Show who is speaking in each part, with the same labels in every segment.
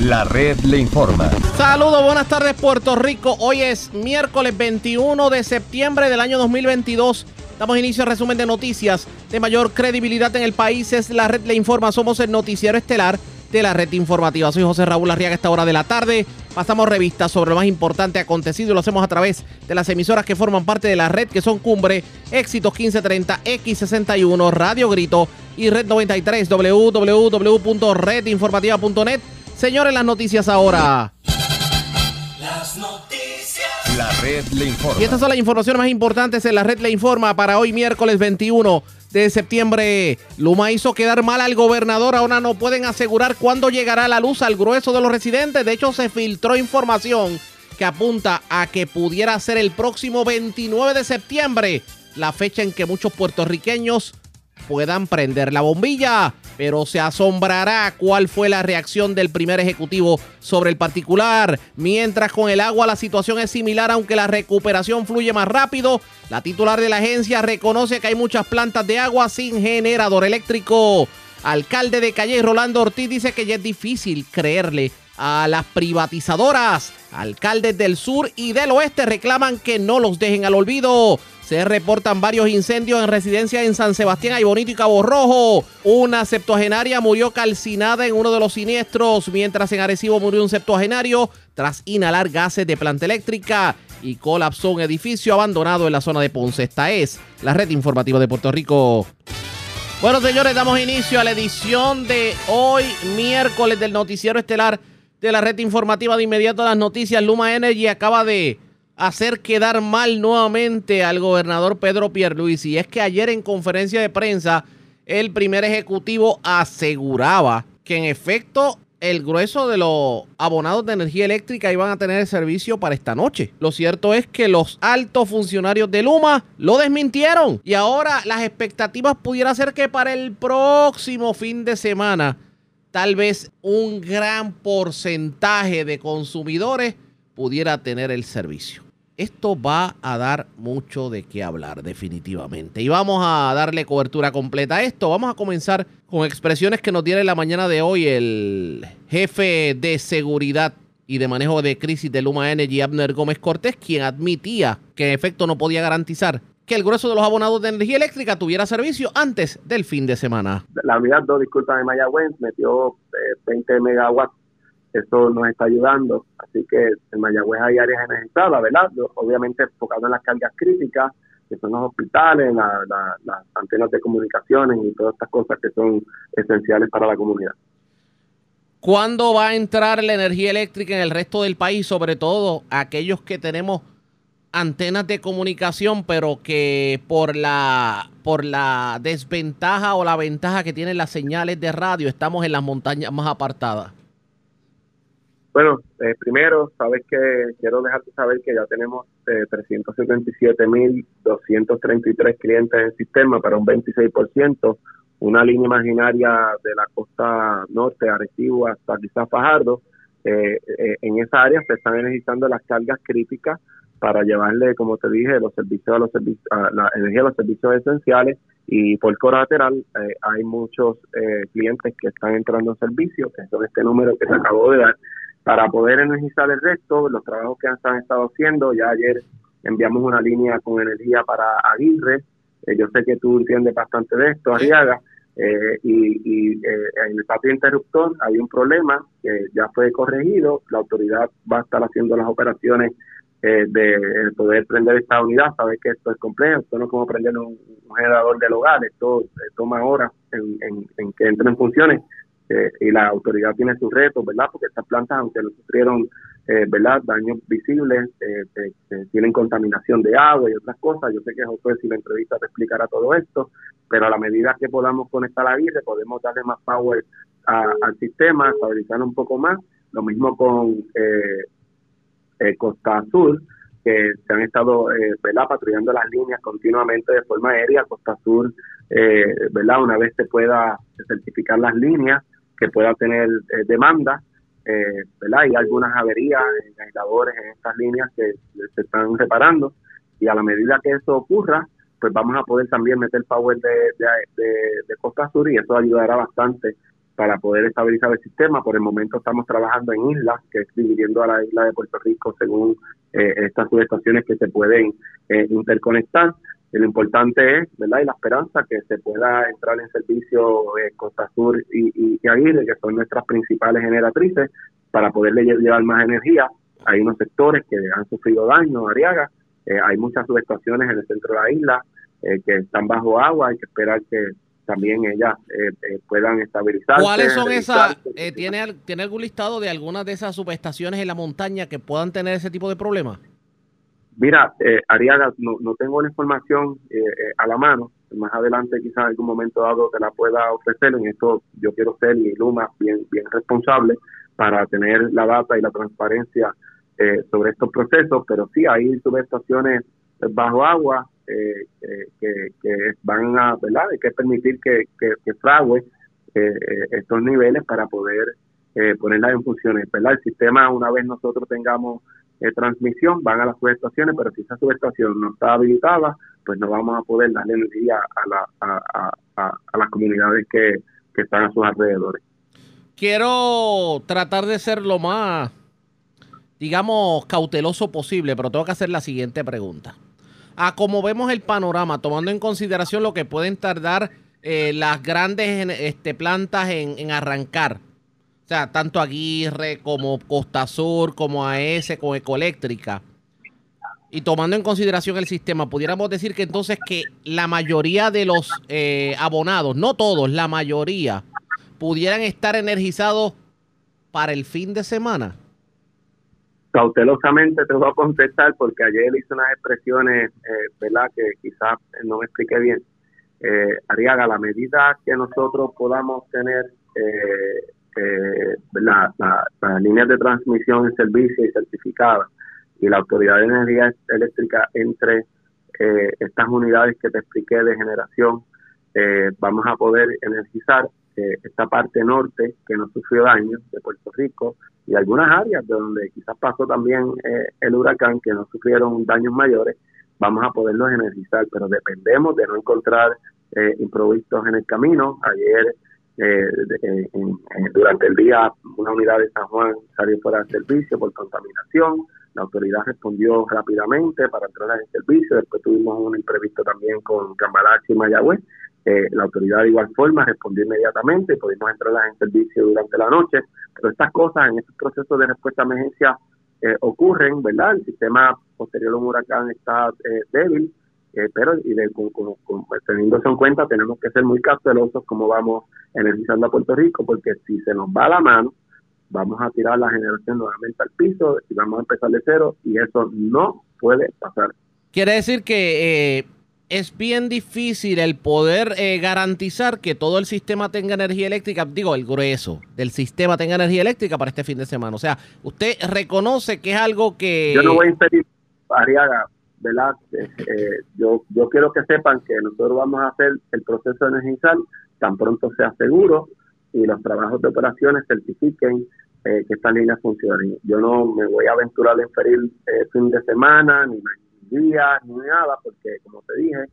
Speaker 1: La red le informa.
Speaker 2: Saludos, buenas tardes Puerto Rico. Hoy es miércoles 21 de septiembre del año 2022. Damos inicio al resumen de noticias de mayor credibilidad en el país. Es la red le informa. Somos el noticiero estelar de la red informativa. Soy José Raúl Arriaga a esta hora de la tarde. Pasamos revistas sobre lo más importante acontecido y lo hacemos a través de las emisoras que forman parte de la red, que son Cumbre, Éxitos 1530, X61, Radio Grito y Red 93, www.redinformativa.net. Señores, las noticias ahora.
Speaker 1: Las noticias. La red le informa.
Speaker 2: Y estas son las informaciones más importantes en la red le informa para hoy miércoles 21 de septiembre. Luma hizo quedar mal al gobernador. Ahora no pueden asegurar cuándo llegará la luz al grueso de los residentes. De hecho, se filtró información que apunta a que pudiera ser el próximo 29 de septiembre, la fecha en que muchos puertorriqueños puedan prender la bombilla. Pero se asombrará cuál fue la reacción del primer ejecutivo sobre el particular. Mientras con el agua la situación es similar, aunque la recuperación fluye más rápido. La titular de la agencia reconoce que hay muchas plantas de agua sin generador eléctrico. Alcalde de Calle Rolando Ortiz dice que ya es difícil creerle a las privatizadoras. Alcaldes del sur y del oeste reclaman que no los dejen al olvido. Se reportan varios incendios en residencias en San Sebastián, Aybonito y Cabo Rojo. Una septuagenaria murió calcinada en uno de los siniestros, mientras en Arecibo murió un septuagenario tras inhalar gases de planta eléctrica y colapsó un edificio abandonado en la zona de Ponce. Esta es la red informativa de Puerto Rico. Bueno, señores, damos inicio a la edición de hoy, miércoles, del noticiero estelar de la red informativa de inmediato las noticias. Luma Energy acaba de hacer quedar mal nuevamente al gobernador Pedro Pierluisi. Y es que ayer en conferencia de prensa el primer ejecutivo aseguraba que en efecto el grueso de los abonados de energía eléctrica iban a tener el servicio para esta noche. Lo cierto es que los altos funcionarios de Luma lo desmintieron y ahora las expectativas pudiera ser que para el próximo fin de semana tal vez un gran porcentaje de consumidores pudiera tener el servicio esto va a dar mucho de qué hablar definitivamente. Y vamos a darle cobertura completa a esto. Vamos a comenzar con expresiones que nos tiene la mañana de hoy el jefe de seguridad y de manejo de crisis de Luma Energy, Abner Gómez Cortés, quien admitía que en efecto no podía garantizar que el grueso de los abonados de energía eléctrica tuviera servicio antes del fin de semana.
Speaker 3: La unidad 2, disculpa, de Mayagüez metió 20 eh, megawatts eso nos está ayudando. Así que en Mayagüez hay áreas energizadas, ¿verdad? Obviamente enfocado en las cargas críticas, que son los hospitales, las antenas de comunicaciones y todas estas cosas que son esenciales para la comunidad.
Speaker 2: ¿Cuándo va a entrar la energía eléctrica en el resto del país, sobre todo aquellos que tenemos antenas de comunicación, pero que por la por la desventaja o la ventaja que tienen las señales de radio estamos en las montañas más apartadas?
Speaker 3: Bueno, eh, primero, sabes que quiero dejarte saber que ya tenemos eh, 377.233 clientes en el sistema para un 26%, una línea imaginaria de la costa norte, Arecibo, hasta quizás Fajardo. Eh, eh, en esa área se están energizando las cargas críticas para llevarle, como te dije, los servicios a los servicios, la energía a los servicios esenciales y por colateral hay muchos clientes que están entrando en servicio, que son este número que te acabo de dar, para poder energizar el resto, los trabajos que han estado haciendo, ya ayer enviamos una línea con energía para Aguirre, eh, yo sé que tú entiendes bastante de esto, Arriaga, eh, y, eh, en el patio interruptor hay un problema que ya fue corregido, la autoridad va a estar haciendo las operaciones de poder prender esta unidad, sabes que esto es complejo, esto no es como prender un, generador del hogar, esto toma horas en, en que entre en funciones, eh, y la autoridad tiene sus retos, ¿verdad? Porque estas plantas, aunque no sufrieron, eh, ¿verdad?, daños visibles, eh, tienen contaminación de agua y otras cosas. Yo sé que José, si la entrevista te explicará todo esto, pero a la medida que podamos conectar la vida, podemos darle más power al sistema, estabilizar un poco más. Lo mismo con Costa Azul, que se han estado, ¿verdad?, patrullando las líneas continuamente de forma aérea. Costa Sur, ¿verdad?, una vez se pueda certificar las líneas, que pueda tener eh, demanda, eh, ¿verdad? Hay algunas averías en aisladores en estas líneas que se están reparando y a la medida que eso ocurra, pues vamos a poder también meter power de, de, Costa Sur y eso ayudará bastante para poder estabilizar el sistema. Por el momento estamos trabajando en islas, que es dividiendo a la isla de Puerto Rico según eh, estas subestaciones que se pueden eh, interconectar. Lo importante es, ¿verdad? Y la esperanza que se pueda entrar en servicio eh, Costa Sur y, y, Aguirre, que son nuestras principales generatrices, para poderle llevar más energía. Hay unos sectores que han sufrido daño, Ariaga. hay muchas subestaciones en el centro de la isla que están bajo agua. Hay que esperar que también ellas eh, eh, puedan estabilizarse.
Speaker 2: ¿Cuáles son esas? Eh, ¿tiene, ¿Tiene algún listado de algunas de esas subestaciones en la montaña que puedan tener ese tipo de problemas?
Speaker 3: Mira, Ariaga, no, no, tengo la información a la mano. Más adelante, quizás en algún momento dado te la pueda ofrecer. En esto yo quiero ser y Luma bien, bien responsable para tener la data y la transparencia sobre estos procesos. Pero sí, hay subestaciones bajo agua eh, que, van a, ¿verdad? Hay que permitir que, que, fragüe eh, estos niveles para poder eh, ponerlas en funciones, ¿verdad? El sistema, una vez nosotros tengamos eh, transmisión, van a las subestaciones, pero si esa subestación no está habilitada, pues no vamos a poder darle energía a, la, a, las comunidades que, que están a sus alrededores.
Speaker 2: Quiero tratar de ser lo más, digamos, cauteloso posible, pero tengo que hacer la siguiente pregunta a como vemos el panorama, tomando en consideración lo que pueden tardar eh, las grandes este, plantas en, arrancar. O sea, tanto Aguirre como Costa Sur, como AES, como Ecoeléctrica. Y tomando en consideración el sistema, pudiéramos decir que entonces que la mayoría de los eh, abonados, no todos, la mayoría, pudieran estar energizados para el fin de semana
Speaker 3: cautelosamente te voy a contestar porque ayer hice unas expresiones, eh, ¿verdad?, que quizás no me expliqué bien. Eh, Ariaga, la medida que nosotros podamos tener eh, eh las líneas de transmisión en servicio y certificadas y la Autoridad de Energía Eléctrica entre eh, estas unidades que te expliqué de generación, vamos a poder energizar esta parte norte que no sufrió daño de Puerto Rico, y algunas áreas donde quizás pasó también eh, el huracán que no sufrieron daños mayores, vamos a poderlos energizar, pero dependemos de no encontrar eh, improvisos en el camino. Ayer, eh, durante el día, una unidad de San Juan salió fuera de servicio por contaminación. La autoridad respondió rápidamente para entrar en servicio. Después tuvimos un imprevisto también con Cambalache y Mayagüez. Eh, la autoridad de igual forma respondió inmediatamente, pudimos entrar en servicio durante la noche, pero estas cosas en estos procesos de respuesta a emergencia eh, ocurren, ¿verdad? El sistema posterior a un huracán está eh, débil, pero y de, con, teniendo eso en cuenta tenemos que ser muy cautelosos como vamos energizando a Puerto Rico, porque si se nos va la mano, vamos a tirar la generación nuevamente al piso y vamos a empezar de cero y eso no puede pasar.
Speaker 2: Quiere decir que es bien difícil el poder eh, garantizar que todo el sistema tenga energía eléctrica, digo, el grueso del sistema tenga energía eléctrica para este fin de semana. O sea, usted reconoce que es algo que...
Speaker 3: Yo no voy a impedir, Ariaga, ¿verdad? Eh, eh, yo, yo quiero que sepan que nosotros vamos a hacer el proceso de energizar tan pronto sea seguro y los trabajos de operaciones certifiquen que estas líneas funcionen. Yo no me voy a aventurar a inferir fin de semana, ni días ni nada, porque como te dije,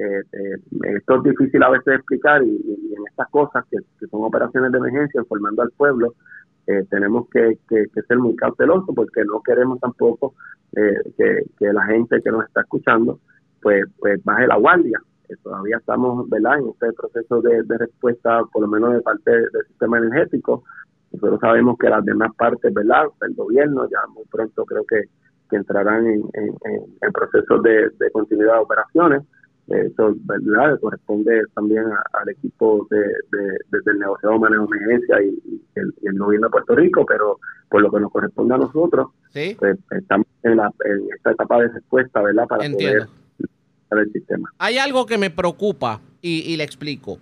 Speaker 3: eh, eh, esto es difícil a veces explicar y, en estas cosas que, son operaciones de emergencia informando al pueblo, eh, tenemos que, ser muy cautelosos porque no queremos tampoco que, la gente que nos está escuchando pues, pues baje la guardia. todavía estamos en este proceso de, respuesta, por lo menos de parte del sistema energético. Nosotros sabemos que las demás partes, ¿verdad? El gobierno, ya muy pronto creo que que entrarán en, en, procesos de, continuidad de operaciones. Eso ¿verdad? corresponde también al equipo de, del negociado de manejo de emergencia y, el, gobierno de Puerto Rico, pero por lo que nos corresponde a nosotros, pues, estamos en, la, en esta etapa de respuesta ¿verdad? para poder el sistema.
Speaker 2: Hay algo que me preocupa y, y le explico.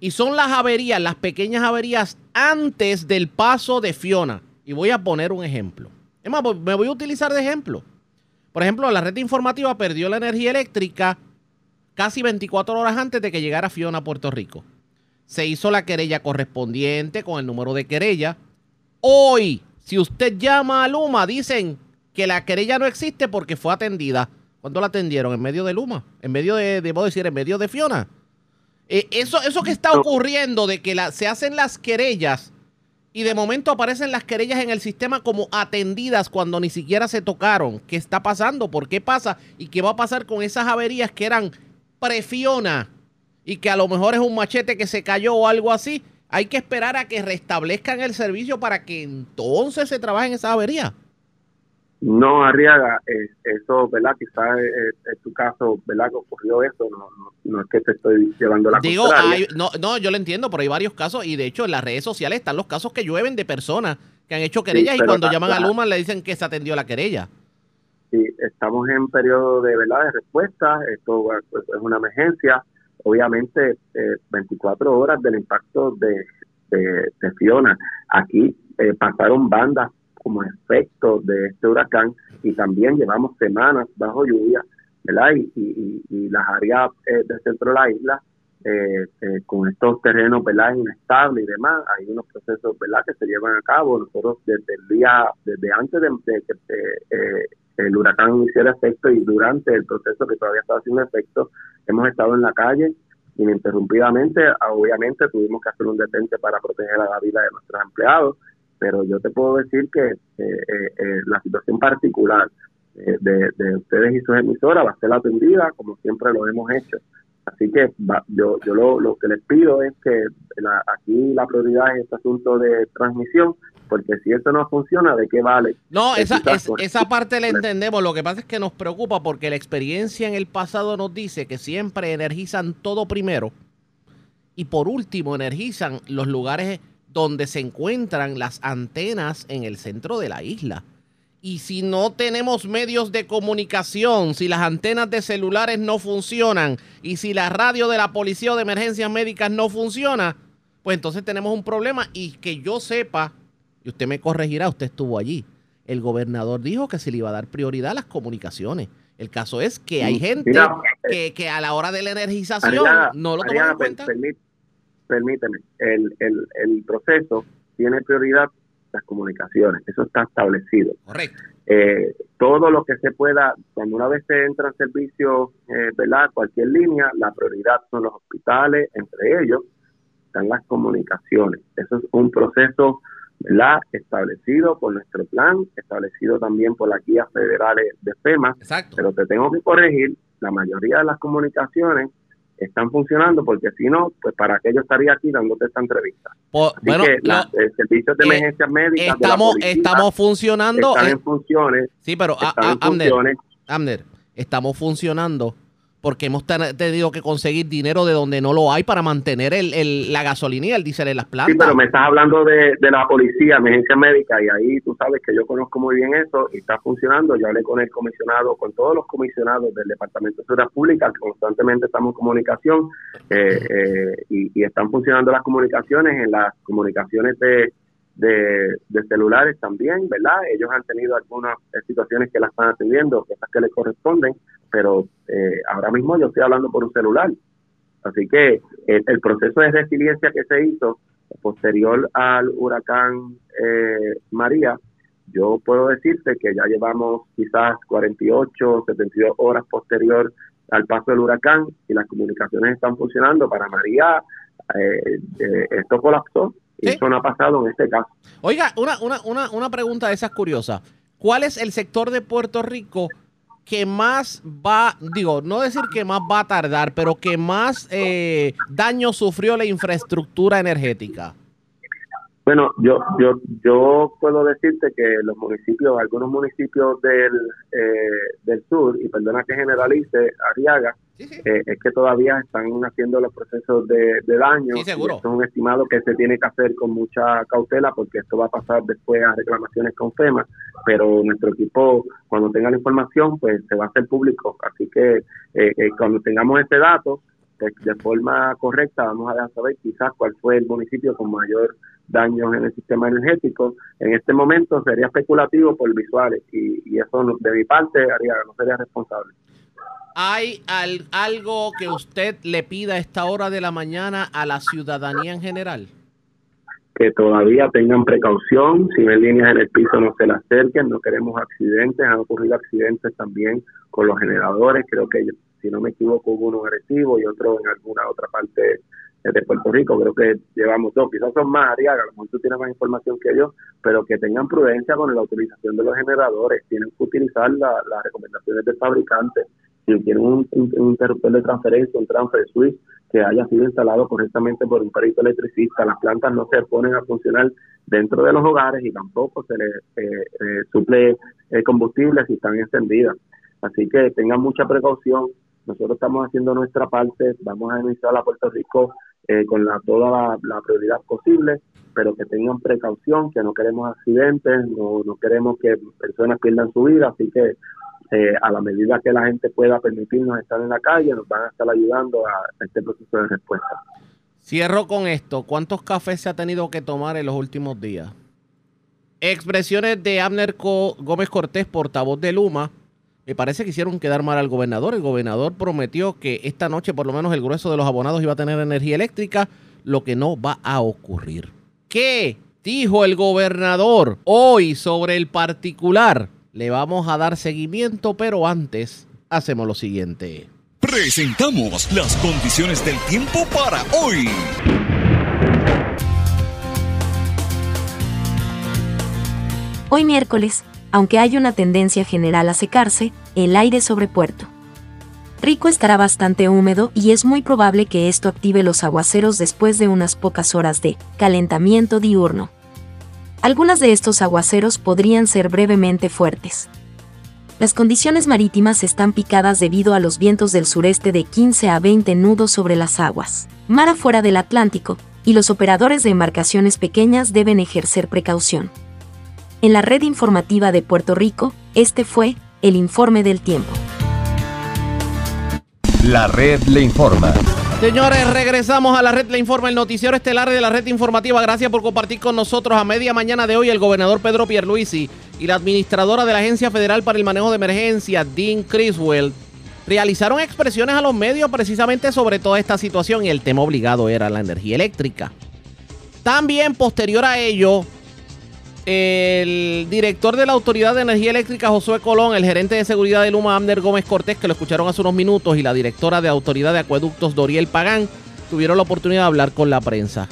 Speaker 2: Y son las averías, las pequeñas averías antes del paso de Fiona. Y voy a poner un ejemplo. Es más, me voy a utilizar de ejemplo. Por ejemplo, la red informativa perdió la energía eléctrica casi 24 horas antes de que llegara Fiona a Puerto Rico. Se hizo la querella correspondiente con el número de querella. Hoy, si usted llama a Luma, dicen que la querella no existe porque fue atendida. ¿Cuándo la atendieron? En medio de Luma. En medio de, debo decir, en medio de Fiona. Eh, eso, eso que está ocurriendo de que se hacen las querellas y de momento aparecen las querellas en el sistema como atendidas cuando ni siquiera se tocaron. ¿Qué está pasando? ¿Por qué pasa? ¿Y qué va a pasar con esas averías que eran prefiona y que a lo mejor es un machete que se cayó o algo así? Hay que esperar a que restablezcan el servicio para que entonces se trabaje en esa avería.
Speaker 3: No, Arriaga, eso, ¿verdad? Quizás es, tu caso, ¿verdad? Que ocurrió eso, no, no, es que te estoy llevando la
Speaker 2: Digo, no, no, yo lo entiendo, pero hay varios casos y de hecho en las redes sociales están los casos que llueven de personas que han hecho querellas y cuando llaman a Luma le dicen que se atendió la querella.
Speaker 3: Sí, estamos en periodo de, ¿verdad? De respuesta, esto pues, es una emergencia, obviamente 24 eh, horas del impacto de, de, Fiona. Aquí eh, pasaron bandas como efecto de este huracán y también llevamos semanas bajo lluvia, ¿verdad? Y, y, las áreas eh, del centro de la isla, eh, eh, con estos terrenos, ¿verdad? Inestables y demás, hay unos procesos, ¿verdad? Que se llevan a cabo. Nosotros desde el día, desde antes de, que el huracán hiciera efecto y durante el proceso que todavía estaba haciendo efecto, hemos estado en la calle ininterrumpidamente. Obviamente tuvimos que hacer un detente para proteger a la vida de nuestros empleados pero yo te puedo decir que eh, eh, eh, la situación particular de, ustedes y sus emisoras va a ser atendida como siempre lo hemos hecho. Así que yo, yo lo, que les pido es que aquí la prioridad es este asunto de transmisión, porque si eso no funciona, ¿de qué vale?
Speaker 2: No, esa, esa parte la entendemos. Lo que pasa es que nos preocupa porque la experiencia en el pasado nos dice que siempre energizan todo primero y por último energizan los lugares donde se encuentran las antenas en el centro de la isla. Y si no tenemos medios de comunicación, si las antenas de celulares no funcionan y si la radio de la policía o de emergencias médicas no funciona, pues entonces tenemos un problema. Y que yo sepa, y usted me corregirá, usted estuvo allí, el gobernador dijo que se le iba a dar prioridad a las comunicaciones. El caso es que hay gente que, que, a la hora de la energización no lo toman en cuenta.
Speaker 3: permíteme, el, el, el proceso tiene prioridad las comunicaciones, eso está establecido.
Speaker 2: Correcto.
Speaker 3: Eh, todo lo que se pueda, cuando una vez se entra en servicio, eh, ¿verdad? Cualquier línea, la prioridad son los hospitales, entre ellos están las comunicaciones. Eso es un proceso, ¿verdad? Establecido por nuestro plan, establecido también por las guías federales de FEMA.
Speaker 2: Exacto.
Speaker 3: Pero te tengo que corregir, la mayoría de las comunicaciones están funcionando porque si no, pues para qué yo estaría aquí dándote esta entrevista.
Speaker 2: Pues, bueno,
Speaker 3: que la, el servicio de eh, emergencias médicas
Speaker 2: estamos, estamos funcionando.
Speaker 3: Están en funciones.
Speaker 2: Sí, pero Amner, Amner, estamos funcionando porque hemos tenido que conseguir dinero de donde no lo hay para mantener el, la gasolina y el diésel en las plantas.
Speaker 3: Sí, pero me estás hablando de, la policía, emergencia médica, y ahí tú sabes que yo conozco muy bien eso y está funcionando. Yo hablé con el comisionado, con todos los comisionados del Departamento de Seguridad Pública, constantemente estamos en comunicación eh, eh, y, y están funcionando las comunicaciones en las comunicaciones de de, celulares también, ¿verdad? Ellos han tenido algunas situaciones que las están atendiendo, cosas que les corresponden, pero eh, ahora mismo yo estoy hablando por un celular. Así que eh, el proceso de resiliencia que se hizo posterior al huracán eh, María, yo puedo decirte que ya llevamos quizás 48, 72 horas posterior al paso del huracán y las comunicaciones están funcionando. Para María, esto colapsó eso no ha pasado en este caso.
Speaker 2: Oiga, una, una, una, una pregunta de esas curiosas. ¿Cuál es el sector de Puerto Rico que más va, digo, no decir que más va a tardar, pero que más eh, daño sufrió la infraestructura energética?
Speaker 3: Bueno, yo, yo, yo puedo decirte que los municipios, algunos municipios del, eh, del sur, y perdona que generalice, Arriaga, eh, es que todavía están haciendo los procesos de, daño.
Speaker 2: Sí, seguro.
Speaker 3: es un estimado que se tiene que hacer con mucha cautela porque esto va a pasar después a reclamaciones con FEMA, pero nuestro equipo, cuando tenga la información, pues se va a hacer público. Así que eh, cuando tengamos este dato, pues de forma correcta vamos a dejar saber quizás cuál fue el municipio con mayor daños en el sistema energético. En este momento sería especulativo por visuales y, eso de mi parte haría, no sería responsable.
Speaker 2: ¿Hay algo que usted le pida a esta hora de la mañana a la ciudadanía en general?
Speaker 3: Que todavía tengan precaución, si ven líneas en el piso no se las acerquen, no queremos accidentes, han ocurrido accidentes también con los generadores, creo que si no me equivoco, uno en Arecibo y otro en alguna otra parte de Puerto Rico, creo que llevamos dos, quizás son más Ariaga, a lo mejor tú tienes más información que yo, pero que tengan prudencia con la utilización de los generadores, tienen que utilizar las recomendaciones del fabricante, si tienen un, interruptor de transferencia, un transfer switch que haya sido instalado correctamente por un perito electricista, las plantas no se ponen a funcionar dentro de los hogares y tampoco se les eh, eh, suple eh, combustible si están encendidas. Así que tengan mucha precaución. Nosotros estamos haciendo nuestra parte, vamos a iniciar a Puerto Rico eh, con la, toda la, prioridad posible, pero que tengan precaución, que no queremos accidentes, no, no queremos que personas pierdan su vida, así que eh, a la medida que la gente pueda permitirnos estar en la calle, nos van a estar ayudando a, este proceso de respuesta.
Speaker 2: Cierro con esto. ¿Cuántos cafés se ha tenido que tomar en los últimos días? Expresiones de Abner Gómez Cortés, portavoz de Luma, me parece que hicieron quedar mal al gobernador. El gobernador prometió que esta noche por lo menos el grueso de los abonados iba a tener energía eléctrica, lo que no va a ocurrir. ¿Qué dijo el gobernador hoy sobre el particular? Le vamos a dar seguimiento, pero antes hacemos lo siguiente.
Speaker 1: Presentamos las condiciones del tiempo para hoy.
Speaker 4: Hoy miércoles aunque hay una tendencia general a secarse, el aire sobre Puerto Rico estará bastante húmedo y es muy probable que esto active los aguaceros después de unas pocas horas de calentamiento diurno. Algunas de estos aguaceros podrían ser brevemente fuertes. Las condiciones marítimas están picadas debido a los vientos del sureste de 15 a 20 nudos sobre las aguas, mar afuera del Atlántico, y los operadores de embarcaciones pequeñas deben ejercer precaución. En la red informativa de Puerto Rico, este fue el informe del tiempo.
Speaker 5: La red le informa.
Speaker 2: Señores, regresamos a la red Le Informa, el noticiero estelar de la red informativa. Gracias por compartir con nosotros a media mañana de hoy el gobernador Pedro Pierluisi y la administradora de la Agencia Federal para el Manejo de Emergencia, Dean Criswell, realizaron expresiones a los medios precisamente sobre toda esta situación y el tema obligado era la energía eléctrica. También posterior a ello, el director de la Autoridad de Energía Eléctrica, Josué Colón, el gerente de seguridad de Luma, Amner Gómez Cortés, que lo escucharon hace unos minutos, y la directora de Autoridad de Acueductos, Doriel Pagán, tuvieron la oportunidad de hablar con la prensa.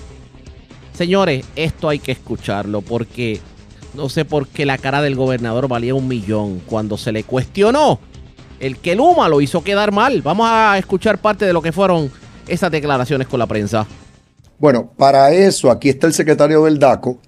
Speaker 2: Señores, esto hay que escucharlo porque no sé por qué la cara del gobernador valía un millón cuando se le cuestionó el que Luma lo hizo quedar mal. Vamos a escuchar parte de lo que fueron esas declaraciones con la prensa.
Speaker 6: Bueno, para eso aquí está el secretario del DACO,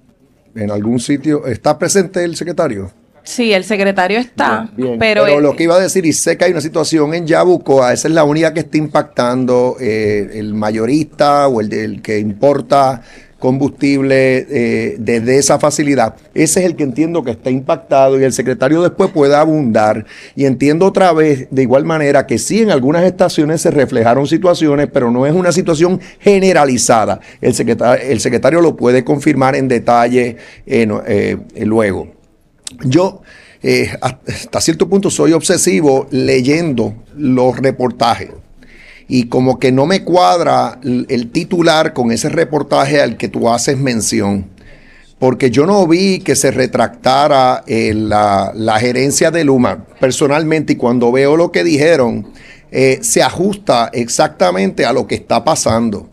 Speaker 6: en algún sitio. ¿Está presente el secretario?
Speaker 7: Sí, el secretario está.
Speaker 6: Pero, lo que iba a decir, y sé que hay una situación en Yabucoa, esa es la única que está impactando eh, el mayorista o el, el que importa combustible eh, desde esa facilidad. Ese es el que entiendo que está impactado y el secretario después puede abundar. Y entiendo otra vez, de igual manera, que sí en algunas estaciones se reflejaron situaciones, pero no es una situación generalizada. El secretario, el secretario lo puede confirmar en detalle eh, eh, luego. Yo... hasta cierto punto soy obsesivo leyendo los reportajes y como que no me cuadra el titular con ese reportaje al que tú haces mención. Porque yo no vi que se retractara eh, la, gerencia de Luma personalmente y cuando veo lo que dijeron, eh, se ajusta exactamente a lo que está pasando.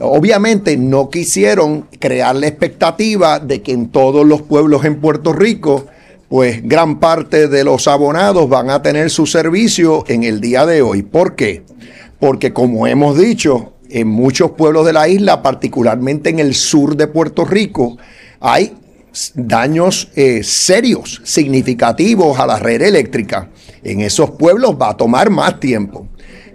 Speaker 6: Obviamente no quisieron crear la expectativa de que en todos los pueblos en Puerto Rico, pues gran parte de los abonados van a tener su servicio en el día de hoy. ¿Por qué? Porque como hemos dicho, en muchos pueblos de la isla, particularmente en el sur de Puerto Rico, hay daños eh, serios, significativos a la red eléctrica. En esos pueblos va a tomar más tiempo.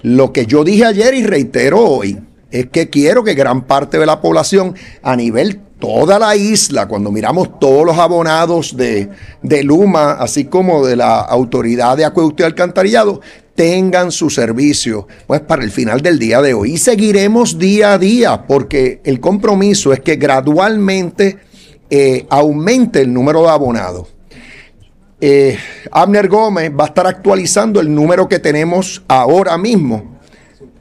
Speaker 6: Lo que yo dije ayer y reitero hoy es que quiero que gran parte de la población a nivel toda la isla, cuando miramos todos los abonados de, de Luma, así como de la Autoridad de Acueducto y Alcantarillado, tengan su servicio pues para el final del día de hoy. Y seguiremos día a día porque el compromiso es que gradualmente eh, aumente el número de abonados. Eh, Abner Gómez va a estar actualizando el número que tenemos ahora mismo.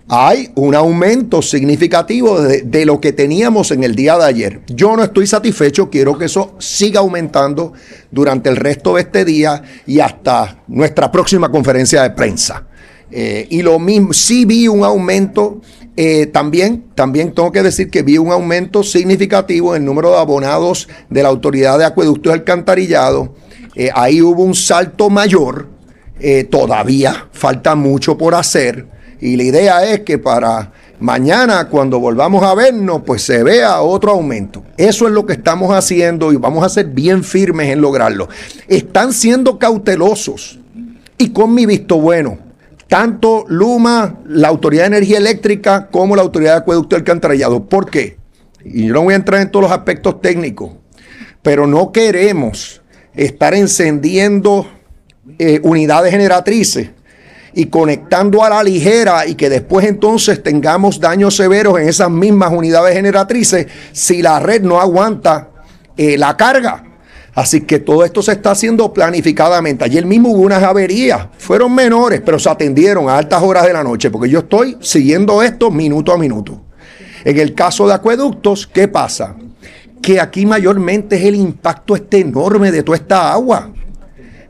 Speaker 6: Hay un aumento significativo de, de, lo que teníamos en el día de ayer. Yo no estoy satisfecho, quiero que eso siga aumentando durante el resto de este día y hasta nuestra próxima conferencia de prensa. Eh, y lo mismo, sí vi un aumento, eh, también, también tengo que decir que vi un aumento significativo en el número de abonados de la Autoridad de Acueducto y Alcantarillado. Eh, ahí hubo un salto mayor, todavía falta mucho por hacer. Y la idea es que para mañana cuando volvamos a vernos, pues se vea otro aumento. Eso es lo que estamos haciendo y vamos a ser bien firmes en lograrlo. Están siendo cautelosos y con mi visto bueno tanto Luma, la Autoridad de Energía Eléctrica, como la Autoridad de Acueducto y Alcantarillado. ¿Por qué? Y yo no voy a entrar en todos los aspectos técnicos, pero no queremos estar encendiendo eh, unidades generatrices y conectando a la ligera y que después entonces tengamos daños severos en esas mismas unidades generatrices si la red no aguanta eh, la carga. Así que todo esto se está haciendo planificadamente. Ayer mismo hubo unas averías, fueron menores, pero se atendieron a altas horas de la noche, porque yo estoy siguiendo esto minuto a minuto. En el caso de acueductos, ¿qué pasa? Que aquí mayormente es el impacto este enorme de toda esta agua.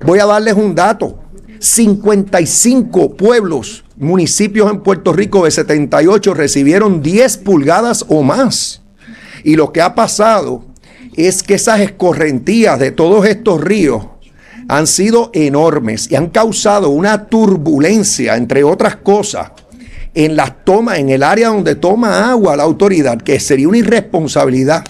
Speaker 6: Voy a darles un dato. 55 pueblos, municipios en Puerto Rico de 78 recibieron 10 pulgadas o más. Y lo que ha pasado es que esas escorrentías de todos estos ríos han sido enormes y han causado una turbulencia, entre otras cosas, en las tomas, en el área donde toma agua la autoridad, que sería una irresponsabilidad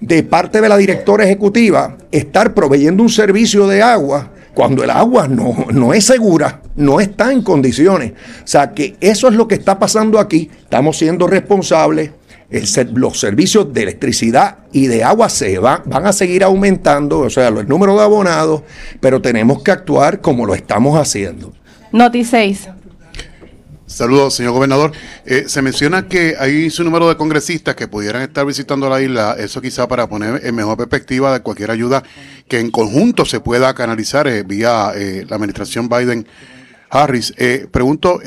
Speaker 6: de parte de la directora ejecutiva estar proveyendo un servicio de agua cuando el agua no, no es segura, no está en condiciones. O sea que eso es lo que está pasando aquí. Estamos siendo responsables los servicios de electricidad y de agua se van, van a seguir aumentando, o sea, el número de abonados, pero tenemos que actuar como lo estamos haciendo.
Speaker 7: Noti 6.
Speaker 8: Saludos, señor gobernador. Eh, se menciona que hay un número de congresistas que pudieran estar visitando la isla, eso quizá para poner en mejor perspectiva de cualquier ayuda que en conjunto se pueda canalizar eh, vía eh, la administración Biden Harris, pregunto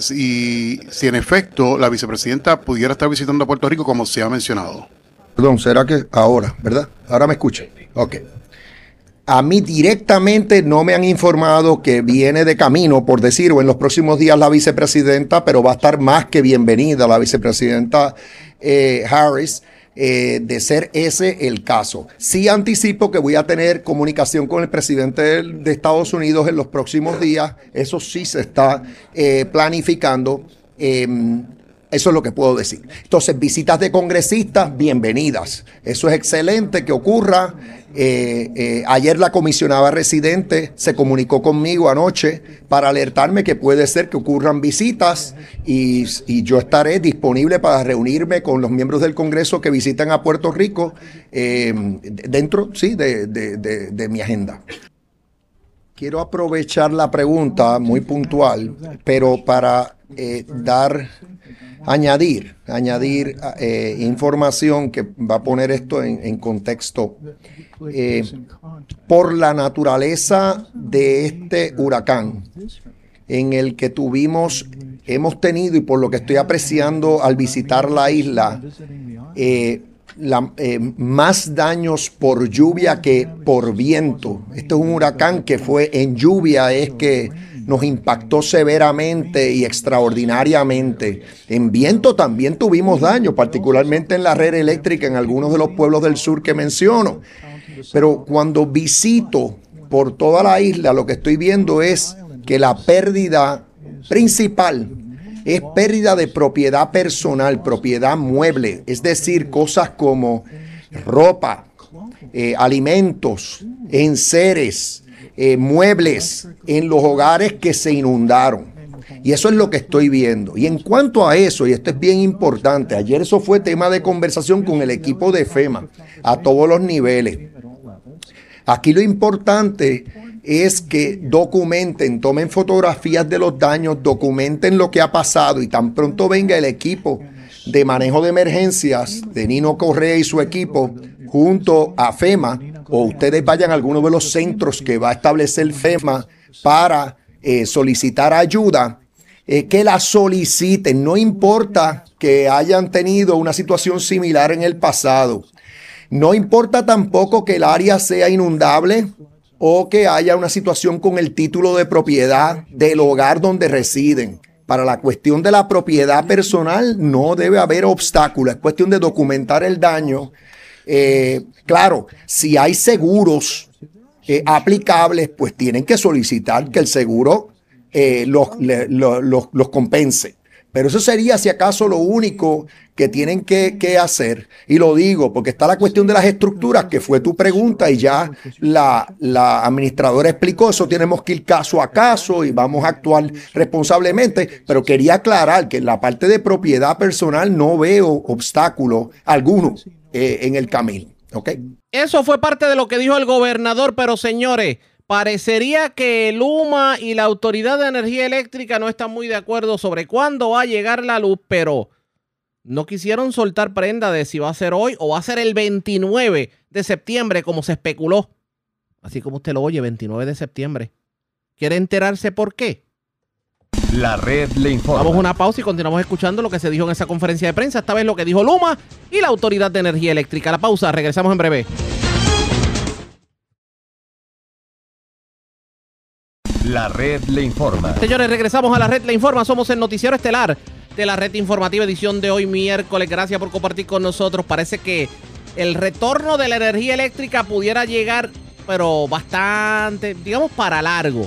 Speaker 8: si, si en efecto la vicepresidenta pudiera estar visitando a Puerto Rico como se ha mencionado.
Speaker 6: Perdón, ¿será que ahora, verdad? Ahora me escucha. Ok. A mí directamente no me han informado que viene de camino, por decirlo, en los próximos días la vicepresidenta, pero va a estar más que bienvenida la vicepresidenta eh, Harris. Eh, de ser ese el caso. Sí anticipo que voy a tener comunicación con el presidente de, Estados Unidos en los próximos días. Eso sí se está eh, planificando. Em, eso es lo que puedo decir. Entonces, visitas de congresistas, bienvenidas. Eso es excelente que ocurra. Eh, eh, ayer la comisionada residente se comunicó conmigo anoche para alertarme que puede ser que ocurran visitas y, yo estaré disponible para reunirme con los miembros del Congreso que visitan a Puerto Rico eh, dentro, sí, de mi agenda. Quiero aprovechar la pregunta muy puntual, pero para dar añadir, añadir eh, información que va a poner esto en, contexto. Eh, por la naturaleza de este huracán, en el que tuvimos, hemos tenido, y por lo que estoy apreciando al visitar la isla, eh, más daños por lluvia que por viento. Este es un huracán que fue en lluvia, es que nos impactó severamente y extraordinariamente. En viento también tuvimos daño, particularmente en la red eléctrica en algunos de los pueblos del sur que menciono. Pero cuando visito por toda la isla, lo que estoy viendo es que la pérdida principal es pérdida de propiedad personal, propiedad mueble, es decir, cosas como ropa, eh, alimentos, enseres, eh, muebles en los hogares que se inundaron. Y eso es lo que estoy viendo. Y en cuanto a eso, y esto es bien importante, ayer eso fue tema de conversación con el equipo de FEMA a todos los niveles. Aquí lo importante es que documenten, tomen fotografías de los daños, documenten lo que ha pasado y tan pronto venga el equipo de manejo de emergencias de Nino Correa y su equipo junto a FEMA o ustedes vayan a alguno de los centros que va a establecer FEMA para eh, solicitar ayuda, eh, que la soliciten, no importa que hayan tenido una situación similar en el pasado. No importa tampoco que el área sea inundable o que haya una situación con el título de propiedad del hogar donde residen. Para la cuestión de la propiedad personal no debe haber obstáculos, es cuestión de documentar el daño. Eh, claro, si hay seguros eh, aplicables, pues tienen que solicitar que el seguro eh, los, los compense. Pero eso sería, si acaso, lo único que tienen que, hacer. Y lo digo porque está la cuestión de las estructuras, que fue tu pregunta, y ya la, administradora explicó eso. Tenemos que ir caso a caso y vamos a actuar responsablemente. Pero quería aclarar que en la parte de propiedad personal no veo obstáculo alguno eh, en el camino. ¿Ok?
Speaker 2: Eso fue parte de lo que dijo el gobernador, pero señores. Parecería que Luma y la Autoridad de Energía Eléctrica no están muy de acuerdo sobre cuándo va a llegar la luz, pero no quisieron soltar prenda de si va a ser hoy o va a ser el 29 de septiembre, como se especuló. Así como usted lo oye, 29 de septiembre. ¿Quiere enterarse por qué?
Speaker 5: La red le informa.
Speaker 2: Vamos a una pausa y continuamos escuchando lo que se dijo en esa conferencia de prensa. Esta vez lo que dijo Luma y la Autoridad de Energía Eléctrica. La pausa, regresamos en breve.
Speaker 5: La red le informa.
Speaker 2: Señores, regresamos a la red le informa. Somos el noticiero estelar de la red informativa edición de hoy miércoles. Gracias por compartir con nosotros. Parece que el retorno de la energía eléctrica pudiera llegar, pero bastante, digamos, para largo.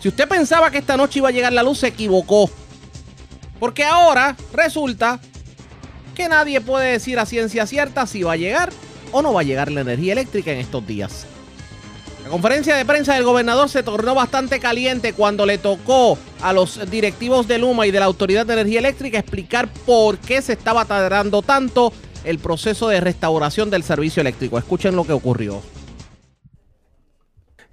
Speaker 2: Si usted pensaba que esta noche iba a llegar la luz, se equivocó. Porque ahora resulta que nadie puede decir a ciencia cierta si va a llegar o no va a llegar la energía eléctrica en estos días. La conferencia de prensa del gobernador se tornó bastante caliente cuando le tocó a los directivos de Luma y de la Autoridad de Energía Eléctrica explicar por qué se estaba tardando tanto el proceso de restauración del servicio eléctrico. Escuchen lo que ocurrió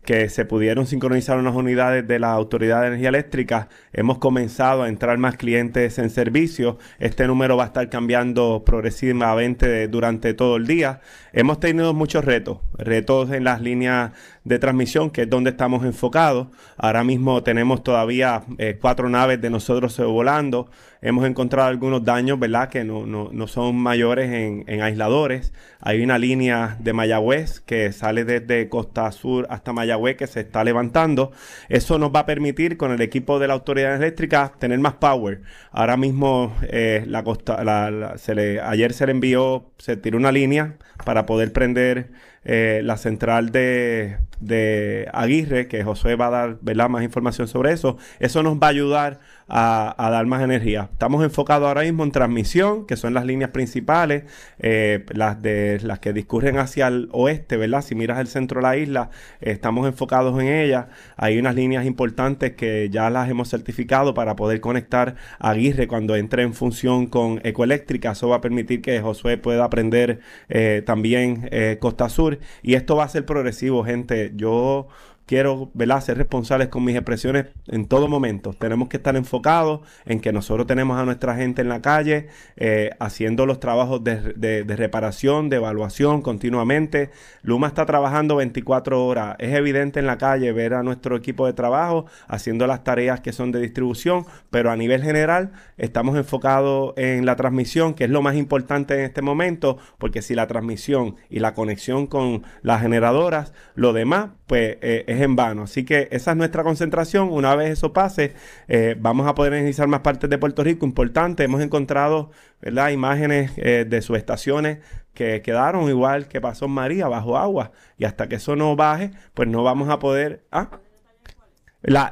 Speaker 9: que se pudieron sincronizar unas unidades de la Autoridad de Energía Eléctrica. Hemos comenzado a entrar más clientes en servicio. Este número va a estar cambiando progresivamente durante todo el día. Hemos tenido muchos retos, retos en las líneas de transmisión, que es donde estamos enfocados. Ahora mismo tenemos todavía eh, cuatro naves de nosotros volando. Hemos encontrado algunos daños, ¿verdad? Que no, no, no son mayores en, en, aisladores. Hay una línea de Mayagüez que sale desde Costa Sur hasta Mayagüez que se está levantando. Eso nos va a permitir con el equipo de la Autoridad Eléctrica tener más power. Ahora mismo eh, la costa, ayer se le envió, se tiró una línea para poder prender eh, la central de, de, Aguirre, que José va a dar más información sobre eso. Eso nos va a ayudar a, dar más energía. Estamos enfocados ahora mismo en transmisión, que son las líneas principales, eh, las, de, las que discurren hacia el oeste, ¿verdad? Si miras el centro de la isla, estamos enfocados en ellas. Hay unas líneas importantes que ya las hemos certificado para poder conectar Aguirre cuando entre en función con Ecoeléctrica. Eso va a permitir que Josué pueda aprender eh, también eh, Costa Sur. Y esto va a ser progresivo, gente. Yo quiero ¿verdad? ser responsables con mis expresiones en todo momento. Tenemos que estar enfocados en que nosotros tenemos a nuestra gente en la calle eh, haciendo los trabajos de, reparación, de evaluación continuamente. Luma está trabajando 24 horas. Es evidente en la calle ver a nuestro equipo de trabajo haciendo las tareas que son de distribución, pero a nivel general estamos enfocados en la transmisión, que es lo más importante en este momento, porque si la transmisión y la conexión con las generadoras, lo demás, pues eh, es en vano. Así que esa es nuestra concentración. Una vez eso pase, eh, vamos a poder energizar más partes de Puerto Rico. Importante, hemos encontrado ¿verdad? imágenes eh, de estaciones que quedaron igual que pasó en María, bajo agua. Y hasta que eso no baje, pues no vamos a poder... ¿ah?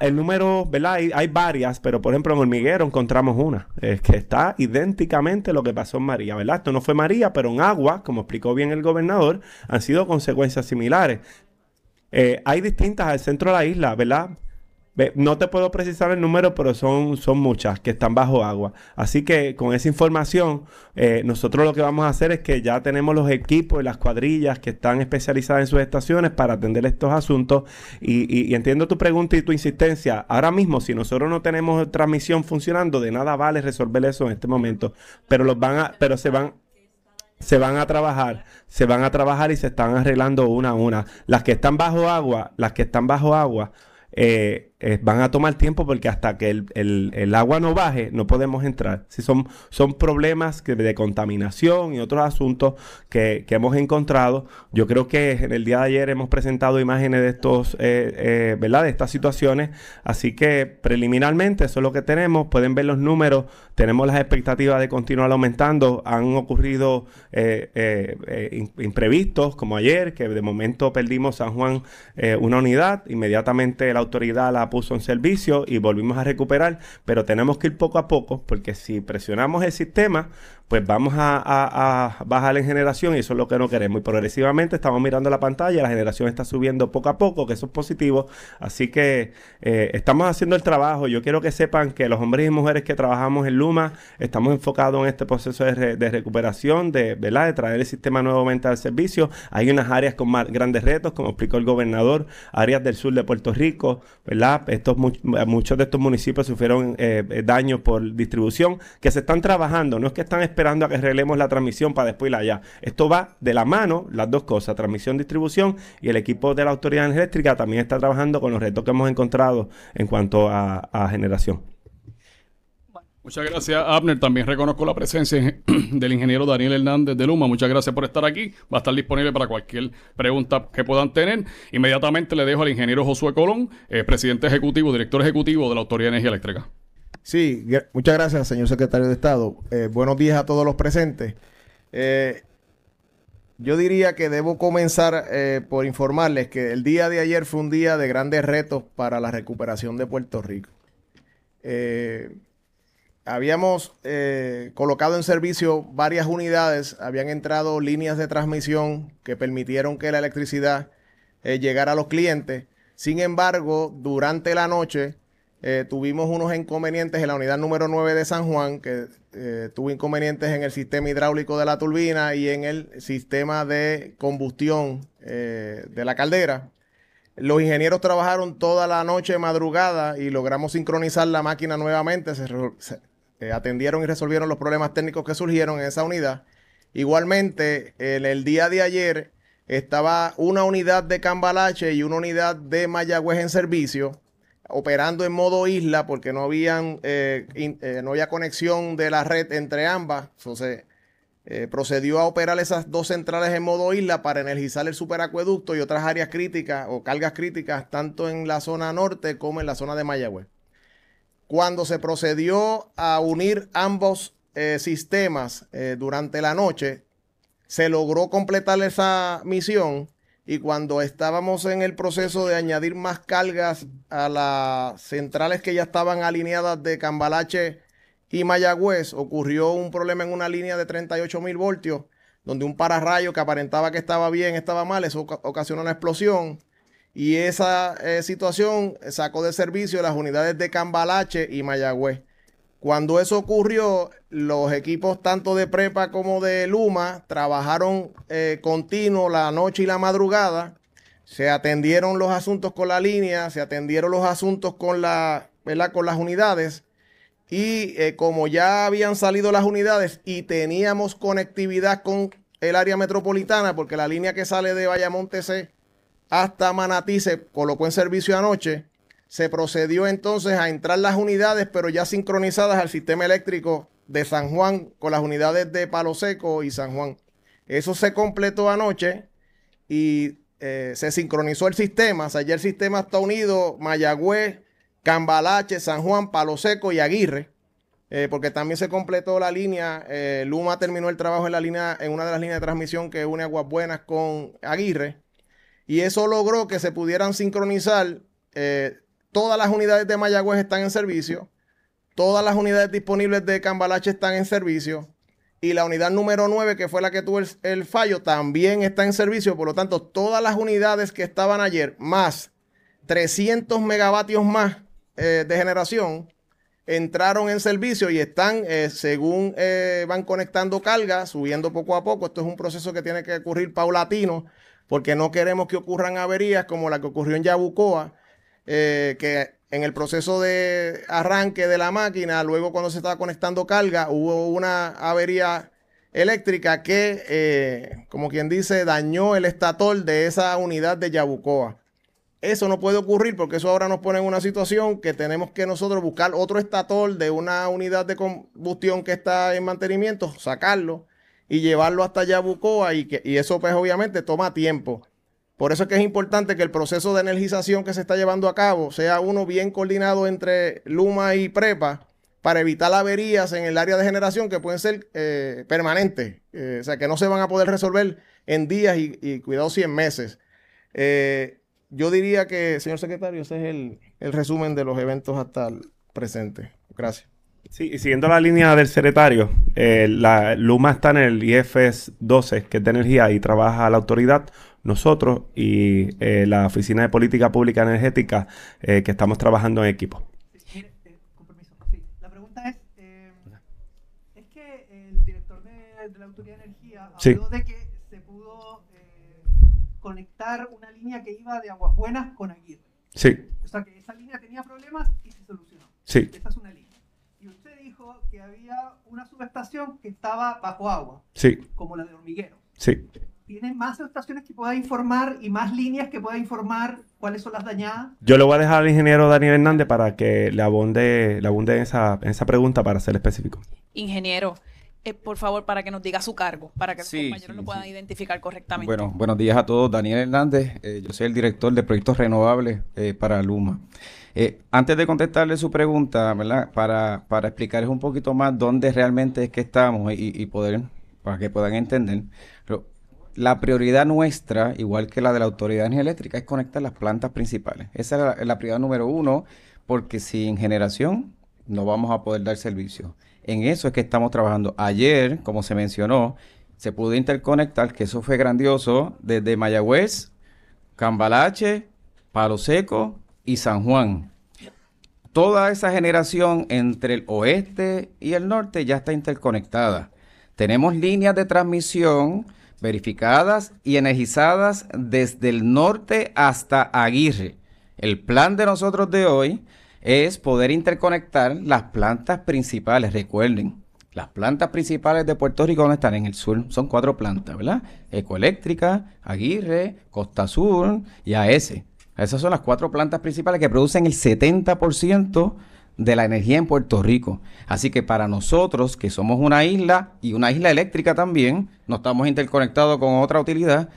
Speaker 9: el número, ¿verdad? Hay, varias, pero por ejemplo en Hormiguero encontramos una, es que está idénticamente lo que pasó en María, ¿verdad? Esto no fue María, pero en agua, como explicó bien el gobernador, han sido consecuencias similares. Eh, hay distintas al centro de la isla, ¿verdad? No te puedo precisar el número, pero son, son muchas que están bajo agua. Así que con esa información, eh, nosotros lo que vamos a hacer es que ya tenemos los equipos y las cuadrillas que están especializadas en sus estaciones para atender estos asuntos. Y, entiendo tu pregunta y tu insistencia. Ahora mismo, si nosotros no tenemos transmisión funcionando, de nada vale resolver eso en este momento. Pero los van a, pero se van, se van a trabajar, se van a trabajar y se están arreglando una a una. Las que están bajo agua, las que están bajo agua, eh, eh, van a tomar tiempo porque hasta que el, agua no baje no podemos entrar. Si son, son problemas que de contaminación y otros asuntos que, hemos encontrado. Yo creo que en el día de ayer hemos presentado imágenes de estos, eh, eh, ¿verdad? De estas situaciones. Así que preliminarmente eso es lo que tenemos. Pueden ver los números. Tenemos las expectativas de continuar aumentando. Han ocurrido imprevistos como ayer, que de momento perdimos San Juan una unidad. Inmediatamente la autoridad la puso en servicio y volvimos a recuperar, pero tenemos que ir poco a poco porque si presionamos el sistema, pues vamos a, bajar en generación y eso es lo que no queremos. Y progresivamente estamos mirando la pantalla, la generación está subiendo poco a poco, que eso es positivo. Así que eh, estamos haciendo el trabajo. Yo quiero que sepan que los hombres y mujeres que trabajamos en Luma estamos enfocados en este proceso de, recuperación, de, ¿verdad? de traer el sistema nuevamente al servicio. Hay unas áreas con más grandes retos, como explicó el gobernador, áreas del sur de Puerto Rico, ¿verdad? Estos, muchos de estos municipios sufrieron eh, daños por distribución que se están trabajando, no es que están esperando esperando a que arreglemos la transmisión para después ir allá. Esto va de la mano, las dos cosas, transmisión, distribución, y el equipo de la Autoridad Eléctrica también está trabajando con los retos que hemos encontrado en cuanto a, generación.
Speaker 10: Muchas gracias, Abner. También reconozco la presencia del ingeniero Daniel Hernández de Luma. Muchas gracias por estar aquí. Va a estar disponible para cualquier pregunta que puedan tener. Inmediatamente le dejo al ingeniero Josué Colón, eh, presidente ejecutivo, director ejecutivo de la Autoridad de Energía Eléctrica.
Speaker 11: Sí, muchas gracias, señor secretario de Estado. Eh, buenos días a todos los presentes. Eh, yo diría que debo comenzar eh, por informarles que el día de ayer fue un día de grandes retos para la recuperación de Puerto Rico. habíamos colocado en servicio varias unidades, habían entrado líneas de transmisión que permitieron que la electricidad llegara a los clientes. Sin embargo, durante la noche eh, tuvimos unos inconvenientes en la unidad número 9 de San Juan, que eh, tuvo inconvenientes en el sistema hidráulico de la turbina y en el sistema de combustión eh, de la caldera. Los ingenieros trabajaron toda la noche madrugada y logramos sincronizar la máquina nuevamente. Se, atendieron y resolvieron los problemas técnicos que surgieron en esa unidad. Igualmente, en el día de ayer estaba una unidad de Cambalache y una unidad de Mayagüez en servicio operando en modo isla porque no, eh, eh, no había conexión de la red entre ambas. Entonces, eh, procedió a operar esas dos centrales en modo isla para energizar el superacueducto y otras áreas críticas o cargas críticas, tanto en la zona norte como en la zona de Mayagüez. Cuando se procedió a unir ambos sistemas durante la noche, se logró completar esa misión y cuando estábamos en el proceso de añadir más cargas a las centrales que ya estaban alineadas de Cambalache y Mayagüez, ocurrió un problema en una línea de 38 mil voltios, donde un pararrayo que aparentaba que estaba bien estaba mal, eso ocasionó una explosión. Y esa eh, situación sacó de servicio las unidades de Cambalache y Mayagüez. Cuando eso ocurrió, los equipos tanto de prepa como de Luma trabajaron eh, continuo la noche y la madrugada. Se atendieron los asuntos con la línea, se atendieron los asuntos con, la, con las unidades. Y eh, como ya habían salido las unidades y teníamos conectividad con el área metropolitana, porque la línea que sale de Vallamonte C hasta Manatí se colocó en servicio anoche, se procedió entonces a entrar las unidades, pero ya sincronizadas al sistema eléctrico de San Juan con las unidades de Palo Seco y San Juan. Eso se completó anoche y eh, se sincronizó el sistema. O sea, ya el sistema está unido Mayagüez, Cambalache, San Juan, Palo Seco y Aguirre. Eh, porque también se completó la línea. Eh, Luma terminó el trabajo en la línea, en una de las líneas de transmisión que une Aguas Buenas con Aguirre. Y eso logró que se pudieran sincronizar Todas las unidades de Mayagüez están en servicio. Todas las unidades disponibles de Cambalache están en servicio. Y la unidad número 9, que fue la que tuvo el, fallo, también está en servicio. Por lo tanto, todas las unidades que estaban ayer, más 300 megavatios más eh, de generación, entraron en servicio y están, eh, según eh, van conectando carga, subiendo poco a poco. Esto es un proceso que tiene que ocurrir paulatino, porque no queremos que ocurran averías como la que ocurrió en Yabucoa eh, que en el proceso de arranque de la máquina, luego cuando se estaba conectando carga, hubo una avería eléctrica que, eh, como quien dice, dañó el estator de esa unidad de Yabucoa. eso no puede ocurrir porque eso ahora nos pone en una situación que tenemos que nosotros buscar otro estator de una unidad de combustión que está en mantenimiento, sacarlo y llevarlo hasta Yabucoa y, que, y eso pues obviamente toma tiempo. Por eso es que es importante que el proceso de energización que se está llevando a cabo sea uno bien coordinado entre Luma y Prepa para evitar averías en el área de generación que pueden ser eh, permanentes, eh, o sea, que no se van a poder resolver en días y, cuidado si en meses. Eh, yo diría que, señor secretario, ese es el, resumen de los eventos hasta el presente. Gracias.
Speaker 9: Sí, y siguiendo la línea del secretario, la Luma está en el IFS 12, que es de energía, y trabaja la autoridad, nosotros y eh, la Oficina de Política Pública Energética, eh, que estamos trabajando en equipo.
Speaker 12: Sí, con permiso. Sí, la pregunta es, es que el director de, la Autoridad de Energía habló de que se pudo conectar una línea que iba de Aguas Buenas con Aguirre.
Speaker 9: Sí.
Speaker 12: O sea, que esa línea tenía problemas y se solucionó.
Speaker 9: Sí.
Speaker 12: Esa es una línea que había una subestación que estaba bajo agua.
Speaker 9: Sí.
Speaker 12: Como la de Hormiguero.
Speaker 9: Sí.
Speaker 12: ¿Tiene más estaciones que pueda informar y más líneas que pueda informar cuáles son las dañadas?
Speaker 9: Yo le voy a dejar al ingeniero Daniel Hernández para que le abonde, le abonde en, esa, esa pregunta para ser específico.
Speaker 7: Ingeniero, eh, por favor, para que nos diga su cargo, para que los compañeros lo puedan identificar correctamente.
Speaker 13: Bueno, buenos días a todos. Daniel Hernández, eh, yo soy el director de proyectos renovables eh, para Luma. Eh, antes de contestarle su pregunta, ¿verdad? Para, para explicarles un poquito más dónde realmente es que estamos y, poder, para que puedan entender. La prioridad nuestra, igual que la de la Autoridad de Energía Eléctrica, es conectar las plantas principales. Esa es la, prioridad número uno, porque sin generación no vamos a poder dar servicio. En eso es que estamos trabajando. Ayer, como se mencionó, se pudo interconectar, que eso fue grandioso, desde Mayagüez, Cambalache, Palo Seco y San Juan. Toda esa generación entre el oeste y el norte ya está interconectada. Tenemos líneas de transmisión verificadas y energizadas desde el norte hasta Aguirre. El plan de nosotros de hoy es poder interconectar las plantas principales. Recuerden, las plantas principales de Puerto Rico están en el sur. Son cuatro plantas, ¿verdad? Ecoeléctrica, Aguirre, Costa Sur y AES. Esas son las cuatro plantas principales que producen el 70% de la energía en Puerto Rico. Así que para nosotros, que somos una isla y una isla eléctrica también, no estamos interconectados con otra utilidad,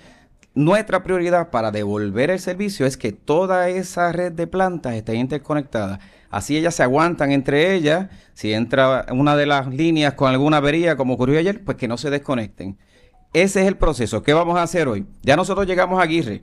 Speaker 13: nuestra prioridad para devolver el servicio es que toda esa red de plantas esté interconectada. Así ellas se aguantan entre ellas. Si entra una de las líneas con alguna avería, como ocurrió ayer, pues que no se desconecten. Ese es el proceso. ¿Qué vamos a hacer hoy? Ya nosotros llegamos a Aguirre.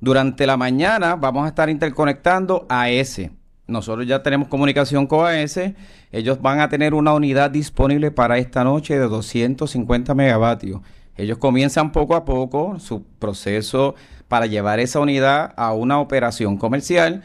Speaker 13: Durante la mañana vamos a estar interconectando a ese. Nosotros ya tenemos comunicación con AES. Ellos van a tener una unidad disponible para esta noche de 250 megavatios. Ellos comienzan poco a poco su proceso para llevar esa unidad a una operación comercial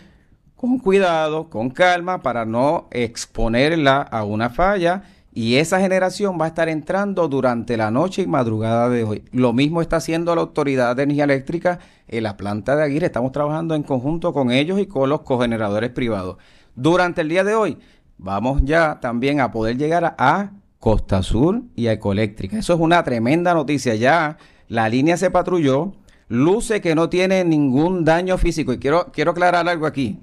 Speaker 13: con cuidado, con calma, para no exponerla a una falla y esa generación va a estar entrando durante la noche y madrugada de hoy. Lo mismo está haciendo la Autoridad de Energía Eléctrica en la planta de Aguirre. Estamos trabajando en conjunto con ellos y con los cogeneradores privados. Durante el día de hoy vamos ya también a poder llegar a, Costa Sur y a Ecoeléctrica. Eso es una tremenda noticia. Ya la línea se patrulló, luce que no tiene ningún daño físico. Y quiero, quiero aclarar algo aquí.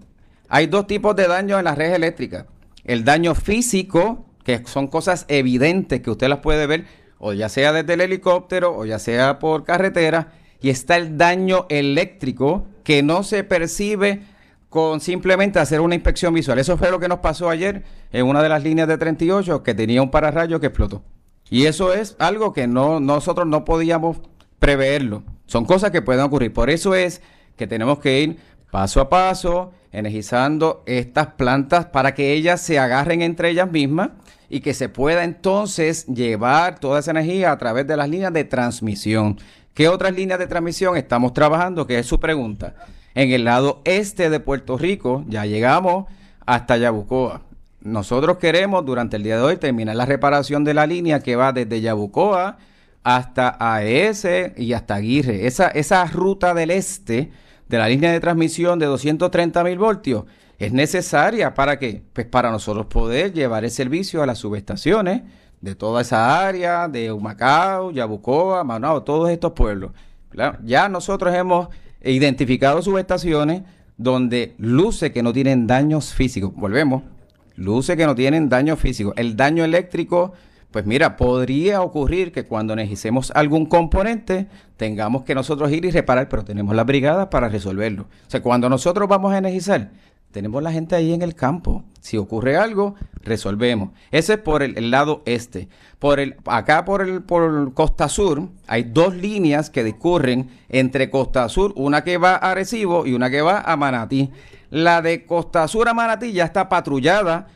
Speaker 13: Hay dos tipos de daño en la red eléctrica. El daño físico, que son cosas evidentes que usted las puede ver, o ya sea desde el helicóptero o ya sea por carretera, y está el daño eléctrico que no se percibe con simplemente hacer una inspección visual. Eso fue lo que nos pasó ayer en una de las líneas de 38 que tenía un pararrayo que explotó. Y eso es algo que no nosotros no podíamos preverlo. Son cosas que pueden ocurrir. Por eso es que tenemos que ir paso a paso, energizando estas plantas para que ellas se agarren entre ellas mismas y que se pueda entonces llevar toda esa energía a través de las líneas de transmisión. ¿Qué otras líneas de transmisión estamos trabajando? Que es su pregunta. En el lado este de Puerto Rico ya llegamos hasta Yabucoa. Nosotros queremos durante el día de hoy terminar la reparación de la línea que va desde Yabucoa hasta AES y hasta Aguirre. Esa, esa ruta del este de la línea de transmisión de 230 mil voltios es necesaria para qué? Pues para nosotros poder llevar el servicio a las subestaciones de toda esa área, de Humacao, Yabucoa, Manao, todos estos pueblos. Ya nosotros hemos identificado subestaciones donde luce que no tienen daños físicos. Volvemos, luce que no tienen daños físicos. El daño eléctrico, pues mira, podría ocurrir que cuando energicemos algún componente tengamos que nosotros ir y reparar, pero tenemos la brigada para resolverlo. O sea, cuando nosotros vamos a energizar, tenemos la gente ahí en el campo. Si ocurre algo, resolvemos. Ese es por el, lado este. Por el, acá por el por Costa Sur hay dos líneas que discurren entre Costa Sur, una que va a Arecibo y una que va a Manatí. La de Costa Sur a Manatí ya está patrullada,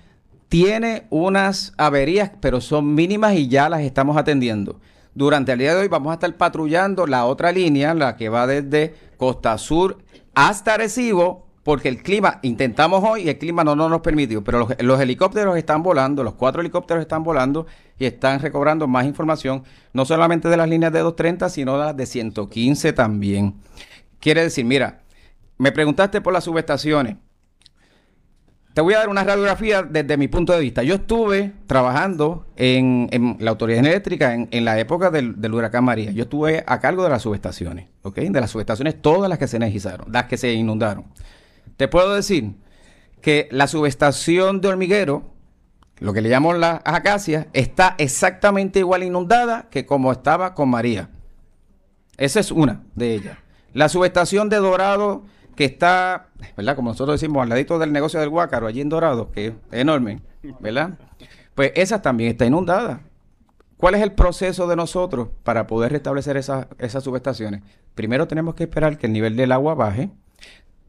Speaker 13: tiene unas averías, pero son mínimas y ya las estamos atendiendo. Durante el día de hoy vamos a estar patrullando la otra línea, la que va desde Costa Sur hasta Arecibo, porque el clima, intentamos hoy y el clima no, nos permitió, pero los, helicópteros están volando, los cuatro helicópteros están volando y están recobrando más información, no solamente de las líneas de 230, sino de las de 115 también. Quiere decir, mira, me preguntaste por las subestaciones. Te voy a dar una radiografía desde mi punto de vista. Yo estuve trabajando en, la Autoridad Eléctrica en, la época del, huracán María. Yo estuve a cargo de las subestaciones, ¿ok? De las subestaciones todas las que se energizaron, las que se inundaron. Te puedo decir que la subestación de hormiguero, lo que le llamamos las acacias, está exactamente igual inundada que como estaba con María. Esa es una de ellas. La subestación de Dorado, que está, ¿verdad? Como nosotros decimos, al ladito del negocio del Guácaro, allí en Dorado, que es enorme, ¿verdad? Pues esa también está inundada. ¿Cuál es el proceso de nosotros para poder restablecer esas subestaciones? Primero tenemos que esperar que el nivel del agua baje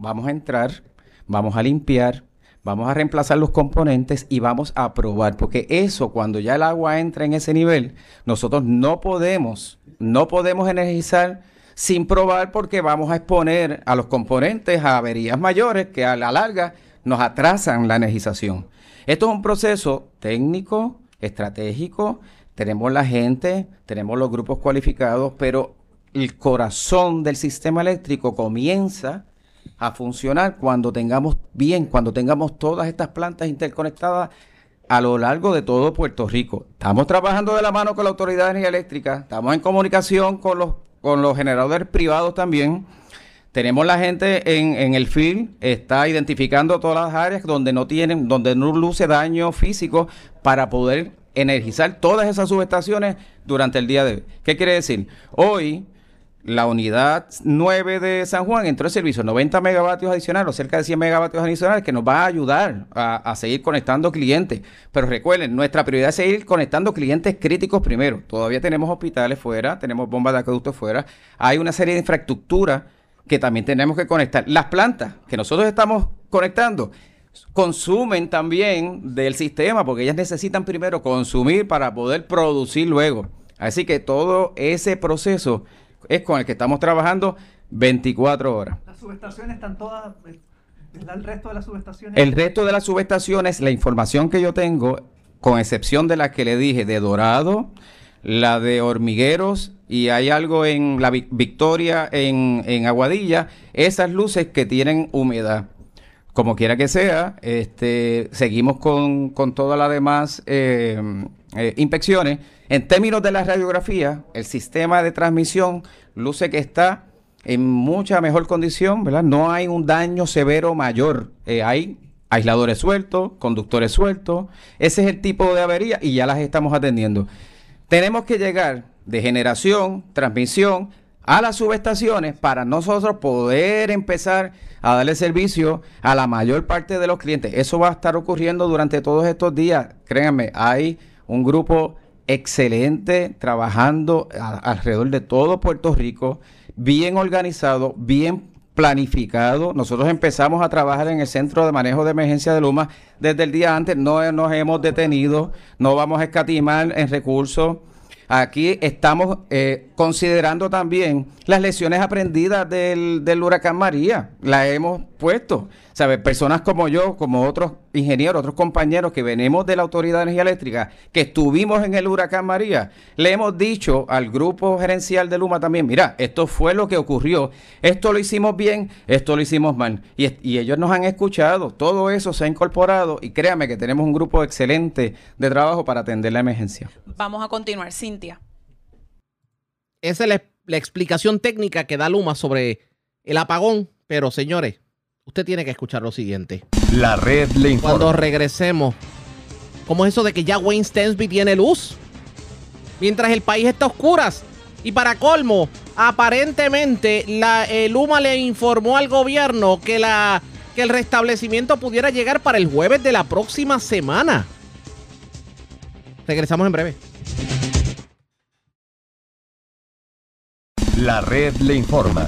Speaker 13: vamos a entrar, vamos a limpiar, vamos a reemplazar los componentes y vamos a probar, porque eso cuando ya el agua entra en ese nivel, nosotros no podemos, no podemos energizar sin probar porque vamos a exponer a los componentes a averías mayores que a la larga nos atrasan la energización. Esto es un proceso técnico, estratégico, tenemos la gente, tenemos los grupos cualificados, pero el corazón del sistema eléctrico comienza a funcionar cuando tengamos bien, cuando tengamos todas estas plantas interconectadas a lo largo de todo Puerto Rico. Estamos trabajando de la mano con la Autoridad de Energía Eléctrica, estamos en comunicación con los, con los generadores privados también. Tenemos la gente en, en el field, está identificando todas las áreas donde no tienen, donde no luce daño físico para poder energizar todas esas subestaciones durante el día de hoy. ¿Qué quiere decir? Hoy la unidad 9 de San Juan entró en servicio 90 megavatios adicionales o cerca de 100 megavatios adicionales que nos va a ayudar a, seguir conectando clientes. Pero recuerden, nuestra prioridad es seguir conectando clientes críticos primero. Todavía tenemos hospitales fuera, tenemos bombas de acueducto fuera. Hay una serie de infraestructura que también tenemos que conectar. Las plantas que nosotros estamos conectando consumen también del sistema porque ellas necesitan primero consumir para poder producir luego. Así que todo ese proceso es con el que estamos trabajando 24 horas.
Speaker 12: Las subestaciones están todas, eh, el resto de las subestaciones.
Speaker 13: El resto de las subestaciones, la información que yo tengo, con excepción de la que le dije, de Dorado, la de Hormigueros y hay algo en la Victoria, en, Aguadilla, esas luces que tienen humedad. Como quiera que sea, este, seguimos con, con todas las demás eh, eh, inspecciones. En términos de la radiografía, el sistema de transmisión luce que está en mucha mejor condición, ¿verdad? No hay un daño severo mayor. Eh, hay aisladores sueltos, conductores sueltos. Ese es el tipo de avería y ya las estamos atendiendo. Tenemos que llegar de generación, transmisión, a las subestaciones para nosotros poder empezar a darle servicio a la mayor parte de los clientes. Eso va a estar ocurriendo durante todos estos días. Créanme, hay un grupo excelente trabajando alrededor de todo Puerto Rico, bien organizado, bien planificado. Nosotros empezamos a trabajar en el Centro de Manejo de Emergencia de Luma desde el día antes, no nos hemos detenido, no vamos a escatimar en recursos. Aquí estamos eh, considerando también las lecciones aprendidas del, del huracán María, la hemos puesto. ¿Sabes? Personas como yo, como otros ingenieros, otros compañeros que venimos de la Autoridad de Energía Eléctrica, que estuvimos en el huracán María, le hemos dicho al grupo gerencial de Luma también, mira, esto fue lo que ocurrió, esto lo hicimos bien, esto lo hicimos mal. Y, y ellos nos han escuchado, todo eso se ha incorporado y créame que tenemos un grupo excelente de trabajo para atender la emergencia.
Speaker 7: Vamos a continuar, Cintia.
Speaker 2: Esa es la, la explicación técnica que da Luma sobre el apagón. Pero señores, usted tiene que escuchar lo siguiente.
Speaker 5: La red le informa.
Speaker 2: Cuando regresemos, ¿cómo es eso de que ya Wayne Stensby tiene luz? Mientras el país está a oscuras. Y para colmo, aparentemente la, el Luma le informó al gobierno que, la, que el restablecimiento pudiera llegar para el jueves de la próxima semana. Regresamos en breve.
Speaker 5: La red le informa.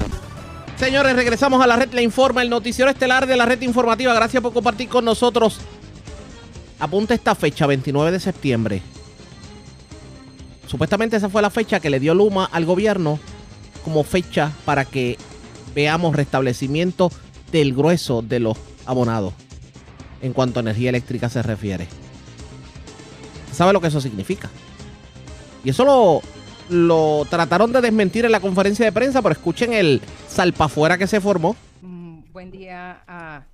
Speaker 2: Señores, regresamos a la red Le Informa, el noticiero estelar de la red informativa. Gracias por compartir con nosotros. Apunta esta fecha, 29 de septiembre. Supuestamente esa fue la fecha que le dio Luma al gobierno como fecha para que veamos restablecimiento del grueso de los abonados en cuanto a energía eléctrica se refiere. ¿Sabe lo que eso significa? Y eso lo, lo trataron de desmentir en la conferencia de prensa, pero escuchen el salpafuera que se formó.
Speaker 14: Mm, buen día a,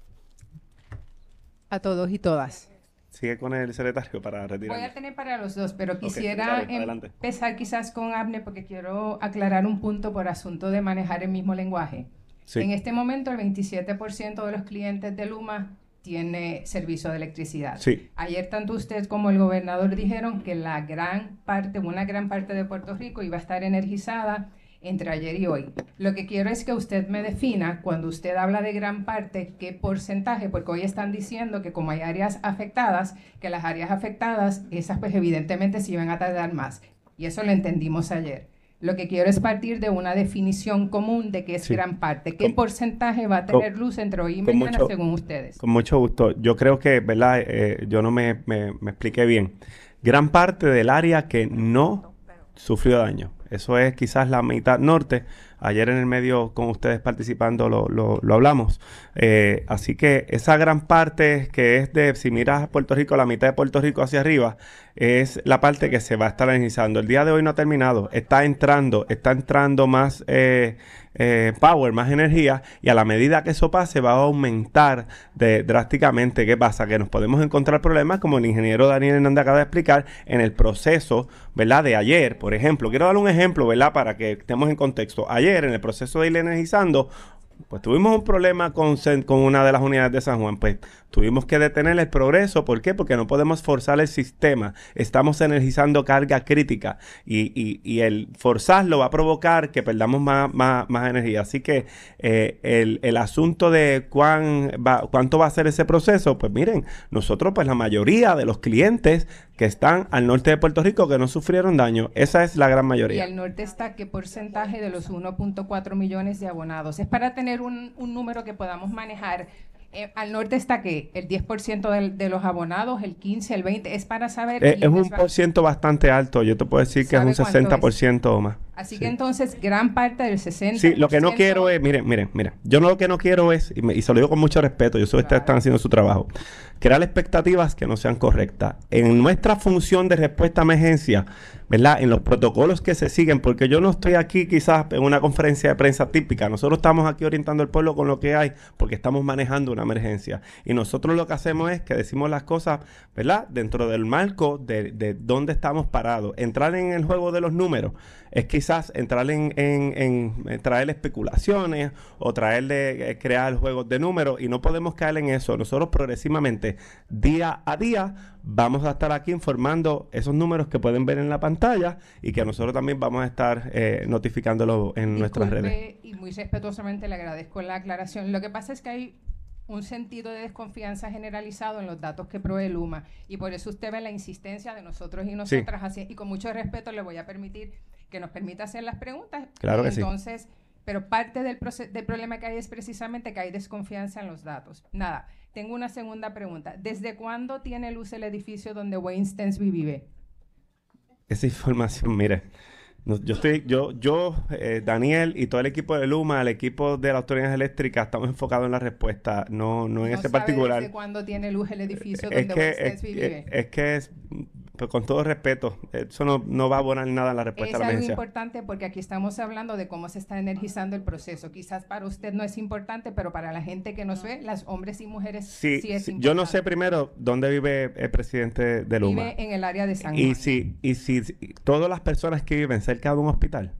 Speaker 14: a todos y todas.
Speaker 9: Sigue con el secretario para retirar.
Speaker 14: Voy a tener para los dos, pero quisiera
Speaker 9: dale,
Speaker 14: empezar quizás con Abner porque quiero aclarar un punto por asunto de manejar el mismo lenguaje.
Speaker 9: Sí.
Speaker 14: En este momento, el 27% de los clientes de Luma tiene servicio de electricidad.
Speaker 9: Sí.
Speaker 14: Ayer tanto usted como el gobernador dijeron que la gran parte, una gran parte de Puerto Rico iba a estar energizada entre ayer y hoy. Lo que quiero es que usted me defina, cuando usted habla de gran parte, qué porcentaje, porque hoy están diciendo que como hay áreas afectadas, que las áreas afectadas, esas pues evidentemente se iban a tardar más. Y eso lo entendimos ayer. Lo que quiero es partir de una definición común de qué es
Speaker 9: Sí.
Speaker 14: gran parte. ¿Qué
Speaker 9: Con-
Speaker 14: porcentaje va a
Speaker 9: con-
Speaker 14: tener luz entre hoy y mañana
Speaker 9: mucho-
Speaker 14: según ustedes?
Speaker 9: Con mucho gusto. Yo creo que, ¿verdad? Eh, yo no me, me- me expliqué bien. Gran parte del área que no sufrió daño. Eso es quizás la mitad norte. Ayer en el medio con ustedes participando lo, lo- lo hablamos. Eh, así que esa gran parte que es de, si miras a Puerto Rico, la mitad de Puerto Rico hacia arriba, es la parte que se va a estar energizando. El día de hoy no ha terminado. Está entrando, está entrando más eh, eh, power, más energía. Y a la medida que eso pase, va a aumentar de, drásticamente. ¿Qué pasa? Que nos podemos encontrar problemas, como el ingeniero Daniel Hernández acaba de explicar, en el proceso, ¿verdad? De ayer, por ejemplo. Quiero dar un ejemplo, ¿verdad? Para que estemos en contexto. Ayer, en el proceso de ir energizando, pues tuvimos un problema con, con una de las unidades de San Juan. Pues tuvimos que detener el progreso. ¿Por qué? Porque no podemos forzar el sistema. Estamos energizando carga crítica. Y, y- y el forzarlo va a provocar que perdamos más, más- más energía. Así que eh, el, el asunto de cuán va- cuánto va a ser ese proceso, pues miren, nosotros, pues la mayoría de los clientes que están al norte de Puerto Rico que no sufrieron daño, esa es la gran
Speaker 14: Y
Speaker 9: mayoría.
Speaker 14: al norte está qué porcentaje de los 1.4 millones de abonados. Es para tener un, un número que podamos manejar. Eh, al norte está que el 10% del- de, los abonados, el 15, el 20, es para saber.
Speaker 9: Eh, es un por ciento bastante alto. Yo te puedo decir que es un
Speaker 14: ¿Sabe cuánto es?
Speaker 9: 60% o más.
Speaker 14: Así
Speaker 9: Sí.
Speaker 14: que entonces gran parte del 60%.
Speaker 9: Sí, lo que no quiero es, miren, miren, miren, yo no lo que no quiero es, y, me- y se lo digo con mucho respeto, yo sé que ustedes están haciendo su trabajo, crear expectativas que no sean correctas. En nuestra función de respuesta a emergencia, ¿verdad? En los protocolos que se siguen, porque yo no estoy aquí quizás en una conferencia de prensa típica, nosotros estamos aquí orientando al pueblo con lo que hay, porque estamos manejando una emergencia. Y nosotros lo que hacemos es que decimos las cosas, ¿verdad? Dentro del marco de, de dónde estamos parados. Entrar en el juego de los números es quizás entrar en, en- en- en traer especulaciones o traerle, eh, crear juegos de números y no podemos caer en eso. Nosotros progresivamente, día a día, vamos a estar aquí informando esos números que pueden ver en la pantalla y que nosotros también vamos a estar eh, notificándolo en nuestras redes.
Speaker 14: Y muy respetuosamente le agradezco la aclaración. Lo que pasa es que hay un sentido de desconfianza generalizado en los datos que provee Luma y por eso usted ve la insistencia de nosotros y nosotras así y con mucho respeto le voy a permitir que nos permita hacer las preguntas.
Speaker 9: Claro que sí.
Speaker 14: Entonces, pero parte del, del problema que hay es precisamente que hay desconfianza en los datos. Nada, tengo una segunda pregunta. ¿Desde cuándo tiene luz el edificio donde Wayne Stensby vive?
Speaker 9: Esa información, mire, no- yo estoy, yo, yo, eh, Daniel y todo el equipo de Luma, el equipo de las autoridades eléctricas, estamos enfocados en la respuesta, no, no en
Speaker 14: ¿No
Speaker 9: ese
Speaker 14: sabe
Speaker 9: particular.
Speaker 14: ¿Desde cuándo tiene luz el edificio
Speaker 9: Es
Speaker 14: donde
Speaker 9: que,
Speaker 14: Wayne
Speaker 9: es,
Speaker 14: Stensby vive?
Speaker 9: es- es que es, pues, con todo respeto, eso no, no va a abonar nada en la respuesta
Speaker 14: Es
Speaker 9: a la
Speaker 14: algo
Speaker 9: emergencia.
Speaker 14: importante porque aquí estamos hablando de cómo se está energizando el proceso. Quizás para usted no es importante, pero para la gente que nos ve, las hombres y mujeres sí,
Speaker 9: Sí,
Speaker 14: es
Speaker 9: sí,
Speaker 14: importante.
Speaker 9: yo no sé primero dónde vive el presidente de Luma.
Speaker 14: Vive en el área de San
Speaker 9: Y
Speaker 14: Juan.
Speaker 9: si, y si todas las personas que viven cerca de un hospital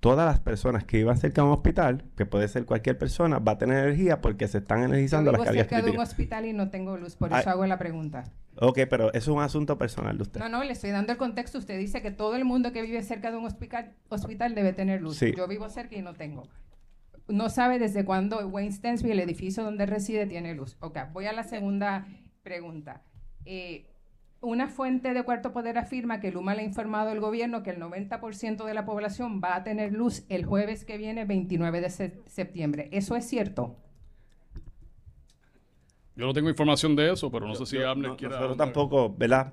Speaker 9: todas las personas que iban cerca de un hospital, que puede ser cualquier persona, va a tener energía porque se están energizando
Speaker 14: Yo
Speaker 9: las
Speaker 14: vivo
Speaker 9: cargas
Speaker 14: cerca de un
Speaker 9: críticas.
Speaker 14: hospital y no tengo luz, por
Speaker 9: Ay.
Speaker 14: eso hago la pregunta.
Speaker 9: Ok, pero eso es un asunto personal de usted.
Speaker 14: No, no, le estoy dando el contexto. Usted dice que todo el mundo que vive cerca de un hospital, hospital debe tener luz.
Speaker 9: Sí.
Speaker 14: Yo vivo cerca y no tengo. No sabe desde cuándo Wayne Stensby, el edificio donde reside, tiene luz. Ok, voy a la segunda pregunta. Eh, una fuente de Cuarto Poder afirma que Luma le ha informado al gobierno que el 90% de la población va a tener luz el jueves que viene, 29 de se- septiembre. ¿Eso es cierto?
Speaker 10: Yo no tengo información de eso, pero no sé si Abner
Speaker 9: No,
Speaker 10: quiera...
Speaker 9: nosotros tampoco, ¿verdad?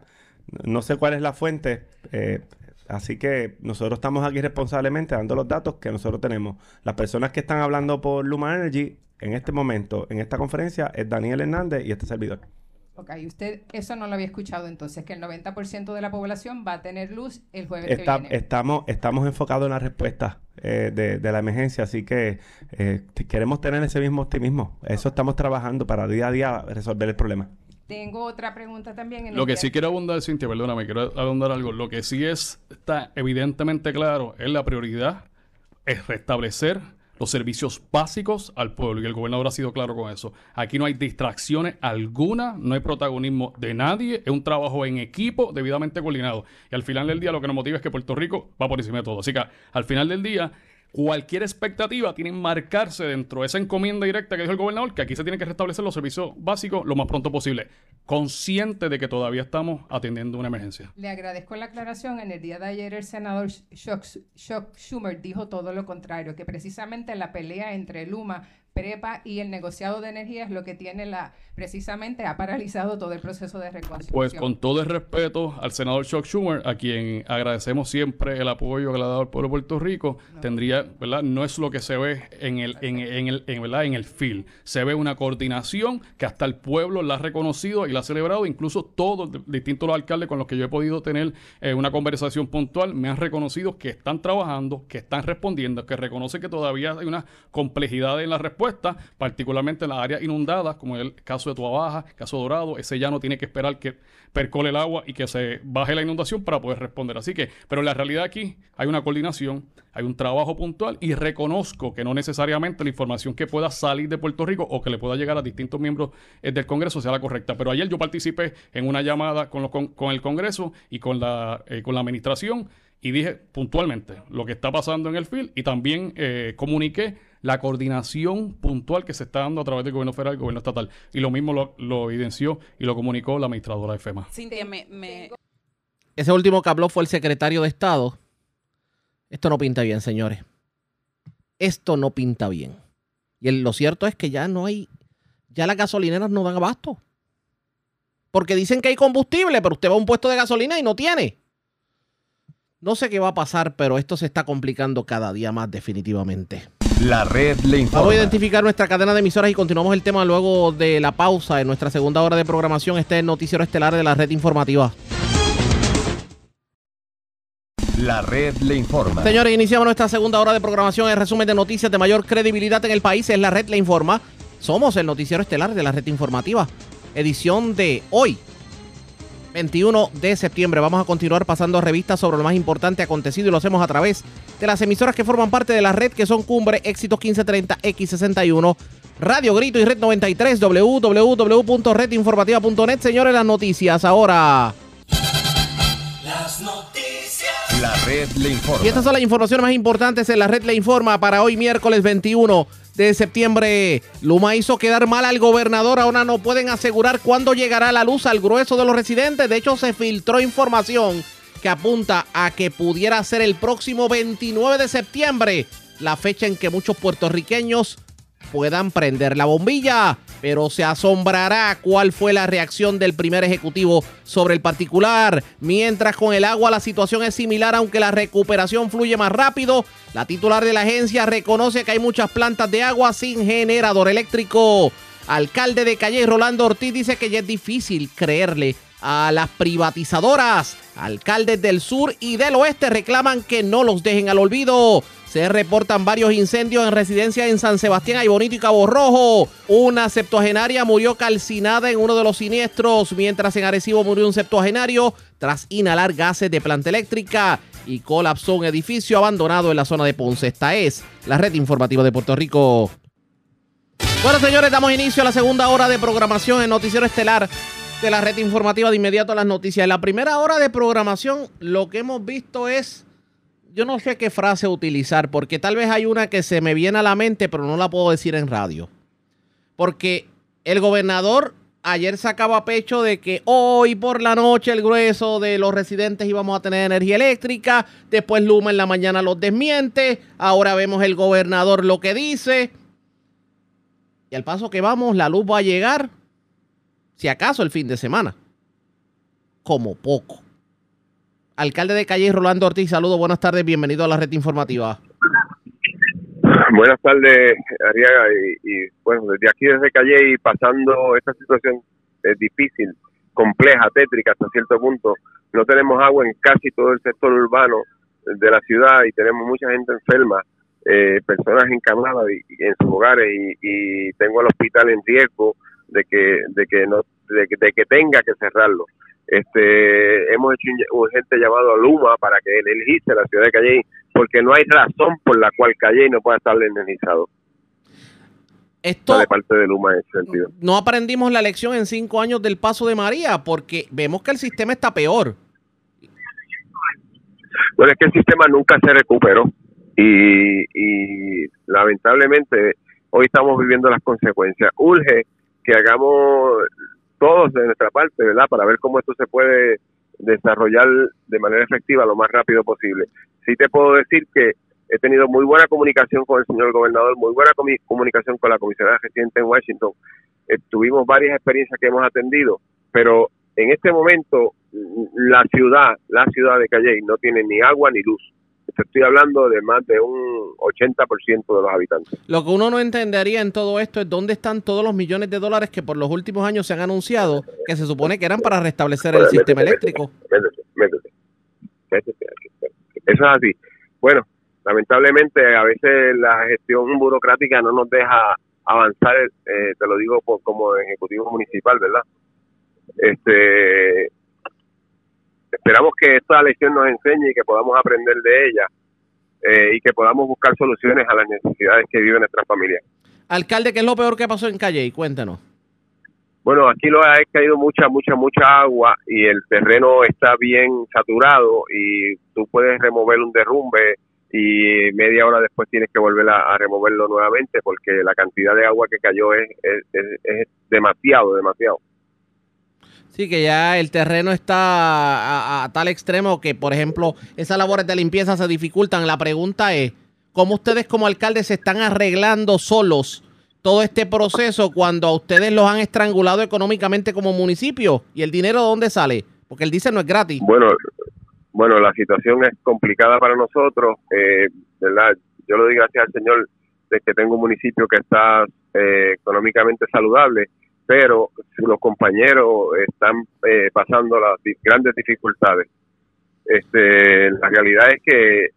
Speaker 9: No sé cuál es la fuente, eh, así que nosotros estamos aquí responsablemente dando los datos que nosotros tenemos. Las personas que están hablando por Luma Energy en este momento, en esta conferencia, es Daniel Hernández y este servidor.
Speaker 14: Ok, usted eso no lo había escuchado entonces, que el 90% de la población va a tener luz el jueves
Speaker 9: Está-
Speaker 14: que viene.
Speaker 9: estamos, estamos enfocados en la respuesta eh, de, de la emergencia, así que eh, queremos tener ese mismo optimismo. Eso estamos trabajando para día a día resolver el problema.
Speaker 14: Tengo otra pregunta también. En
Speaker 10: Lo
Speaker 14: el
Speaker 10: que
Speaker 14: día-
Speaker 10: sí quiero abundar, Cintia, perdóname, quiero abundar algo. Lo que sí es, está evidentemente claro, es la prioridad, es restablecer los servicios básicos al pueblo. Y el gobernador ha sido claro con eso. Aquí no hay distracciones alguna, no hay protagonismo de nadie, es un trabajo en equipo debidamente coordinado. Y al final del día lo que nos motiva es que Puerto Rico va por encima de todo. Así que al final del día... Cualquier expectativa tiene que marcarse dentro de esa encomienda directa que dijo el gobernador, que aquí se tiene que restablecer los servicios básicos lo más pronto posible, consciente de que todavía estamos atendiendo una emergencia.
Speaker 14: Le agradezco la aclaración. En el día de ayer el senador Chuck Schumer dijo todo lo contrario, que precisamente la pelea entre Luma, Prepa y el negociado de energía es lo que tiene la, precisamente ha paralizado todo el proceso de reconstrucción.
Speaker 10: Pues con todo el respeto al senador Chuck Schumer, a quien agradecemos siempre el apoyo que le ha dado al pueblo de Puerto Rico, tendría, ¿verdad? No es lo que se ve en el, en, en el, en, ¿verdad? en el field. Se ve una coordinación que hasta el pueblo la ha reconocido y la ha celebrado. Incluso todos, distintos los alcaldes con los que yo he podido tener eh, una conversación puntual, me han reconocido que están trabajando, que están respondiendo, que reconocen que todavía hay una complejidad en la respuesta, particularmente en las áreas inundadas, como el caso de Tua Baja, caso Dorado, ese ya no tiene que esperar que percole el agua y que se baje la inundación para poder responder. Así que, pero la realidad aquí hay una coordinación, hay un trabajo puntual y reconozco que no necesariamente la información que pueda salir de Puerto Rico o que le pueda llegar a distintos miembros eh, del Congreso sea la correcta. Pero ayer yo participé en una llamada con, los con, el Congreso y con la, eh, con la administración y dije puntualmente lo que está pasando en el field y también eh, comuniqué la coordinación puntual que se está dando a través del gobierno federal y el gobierno estatal. Y lo mismo lo, lo evidenció y lo comunicó la administradora de FEMA.
Speaker 7: Cintia, me, me-
Speaker 2: Ese último que habló fue el secretario de Estado. Esto no pinta bien, señores. Esto no pinta bien. Y el- lo cierto es que ya no hay, ya las gasolineras no dan abasto. Porque dicen que hay combustible, pero usted va a un puesto de gasolina y no tiene. No sé qué va a pasar, pero esto se está complicando cada día más definitivamente.
Speaker 5: La red le informa.
Speaker 2: Vamos a identificar nuestra cadena de emisoras y continuamos el tema luego de la pausa en nuestra segunda hora de programación. Este es el noticiero estelar de la red informativa.
Speaker 5: La red le informa.
Speaker 2: Señores, iniciamos nuestra segunda hora de programación. El resumen de noticias de mayor credibilidad en el país es la red Le Informa. Somos el noticiero estelar de la red informativa. Edición de hoy, 21 de septiembre. Vamos a continuar pasando revistas sobre lo más importante acontecido y lo hacemos a través de las emisoras que forman parte de la red que son Cumbre, Éxitos 1530, X61, Radio Grito y Red 93, www.redinformativa.net. Señores, las noticias ahora.
Speaker 1: Las noticias.
Speaker 5: La red le informa.
Speaker 2: Y estas son las informaciones más importantes en la red Le Informa para hoy miércoles 21 de septiembre. Luma hizo quedar mal al gobernador. Ahora no pueden asegurar cuándo llegará la luz al grueso de los residentes. De hecho, se filtró información que apunta a que pudiera ser el próximo 29 de septiembre la fecha en que muchos puertorriqueños puedan prender la bombilla, pero se asombrará cuál fue la reacción del primer ejecutivo sobre el particular. Mientras con el agua la situación es similar, aunque la recuperación fluye más rápido. La titular de la agencia reconoce que hay muchas plantas de agua sin generador eléctrico. Alcalde de Calle Rolando Ortiz dice que ya es difícil creerle a las privatizadoras. Alcaldes del sur y del oeste reclaman que no los dejen al olvido. Se reportan varios incendios en residencias en San Sebastián, Ay Bonito y Cabo Rojo. Una septuagenaria murió calcinada en uno de los siniestros, mientras en Arecibo murió un septuagenario tras inhalar gases de planta eléctrica. y colapsó un edificio abandonado en la zona de Ponce. Esta es la red informativa de Puerto Rico. Bueno, señores, damos inicio a la segunda hora de programación en Noticiero Estelar de la red informativa de inmediato a las noticias. En la primera hora de programación, lo que hemos visto es, yo no sé qué frase utilizar, porque tal vez hay una que se me viene a la mente, pero no la puedo decir en radio. Porque el gobernador ayer sacaba pecho de que hoy por la noche el grueso de los residentes íbamos a tener energía eléctrica, después Luma en la mañana los desmiente, ahora vemos el gobernador lo que dice. Y al paso que vamos, la luz va a llegar, si acaso el fin de semana, como poco. Alcalde de Calle Rolando Ortiz, saludos, buenas tardes, bienvenido a la red informativa.
Speaker 15: Buenas tardes, Ariaga, y, bueno, desde aquí, desde Calle y pasando esta situación es difícil, compleja, tétrica hasta cierto punto. No tenemos agua en casi todo el sector urbano de la ciudad y tenemos mucha gente enferma eh, personas encamadas en sus hogares y, tengo al hospital en riesgo de que de que no de que, tenga que cerrarlo este hemos hecho un urgente llamado a Luma para que energice la ciudad de Calle porque no hay razón por la cual Calle no pueda estar energizado
Speaker 2: esto
Speaker 15: de parte de Luma en ese sentido.
Speaker 2: No aprendimos la lección en cinco años del paso de María, porque vemos que el sistema está peor.
Speaker 15: Bueno, es que el sistema nunca se recuperó y, lamentablemente hoy estamos viviendo las consecuencias. Urge que hagamos todos de nuestra parte, ¿verdad? Para ver cómo esto se puede desarrollar de manera efectiva lo más rápido posible. Sí te puedo decir que he tenido muy buena comunicación con el señor gobernador, muy buena comunicación con la comisionada residente en Washington. Eh, tuvimos varias experiencias que hemos atendido, pero en este momento la ciudad, la ciudad de Calle no tiene ni agua ni luz estoy hablando de más de un 80% de los habitantes.
Speaker 2: Lo que uno no entendería en todo esto es dónde están todos los millones de dólares que por los últimos años se han anunciado que se supone que eran para restablecer el sistema eléctrico.
Speaker 15: Métete, métete, Eso es así. Bueno, lamentablemente a veces la gestión burocrática no nos deja avanzar, eh, te lo digo como ejecutivo municipal, ¿verdad? Este, esperamos que esta lección nos enseñe y que podamos aprender de ella eh, y que podamos buscar soluciones a las necesidades que vive nuestra familia.
Speaker 2: Alcalde, ¿qué es lo peor que pasó en Calle? Cuéntanos.
Speaker 15: Bueno, aquí lo ha caído mucha, mucha, mucha agua y el terreno está bien saturado y tú puedes remover un derrumbe y media hora después tienes que volver a, removerlo nuevamente porque la cantidad de agua que cayó es, es demasiado, demasiado.
Speaker 2: Sí, que ya el terreno está a, tal extremo que, por ejemplo, esas labores de limpieza se dificultan. La pregunta es, ¿cómo ustedes como alcaldes se están arreglando solos todo este proceso cuando a ustedes los han estrangulado económicamente como municipio? ¿Y el dinero de dónde sale? Porque él dice no es gratis.
Speaker 15: Bueno, bueno, la situación es complicada para nosotros, eh, ¿verdad? Yo lo digo gracias al Señor de que tengo un municipio que está eh, económicamente saludable pero los compañeros están eh, pasando las grandes dificultades. Este, la realidad es que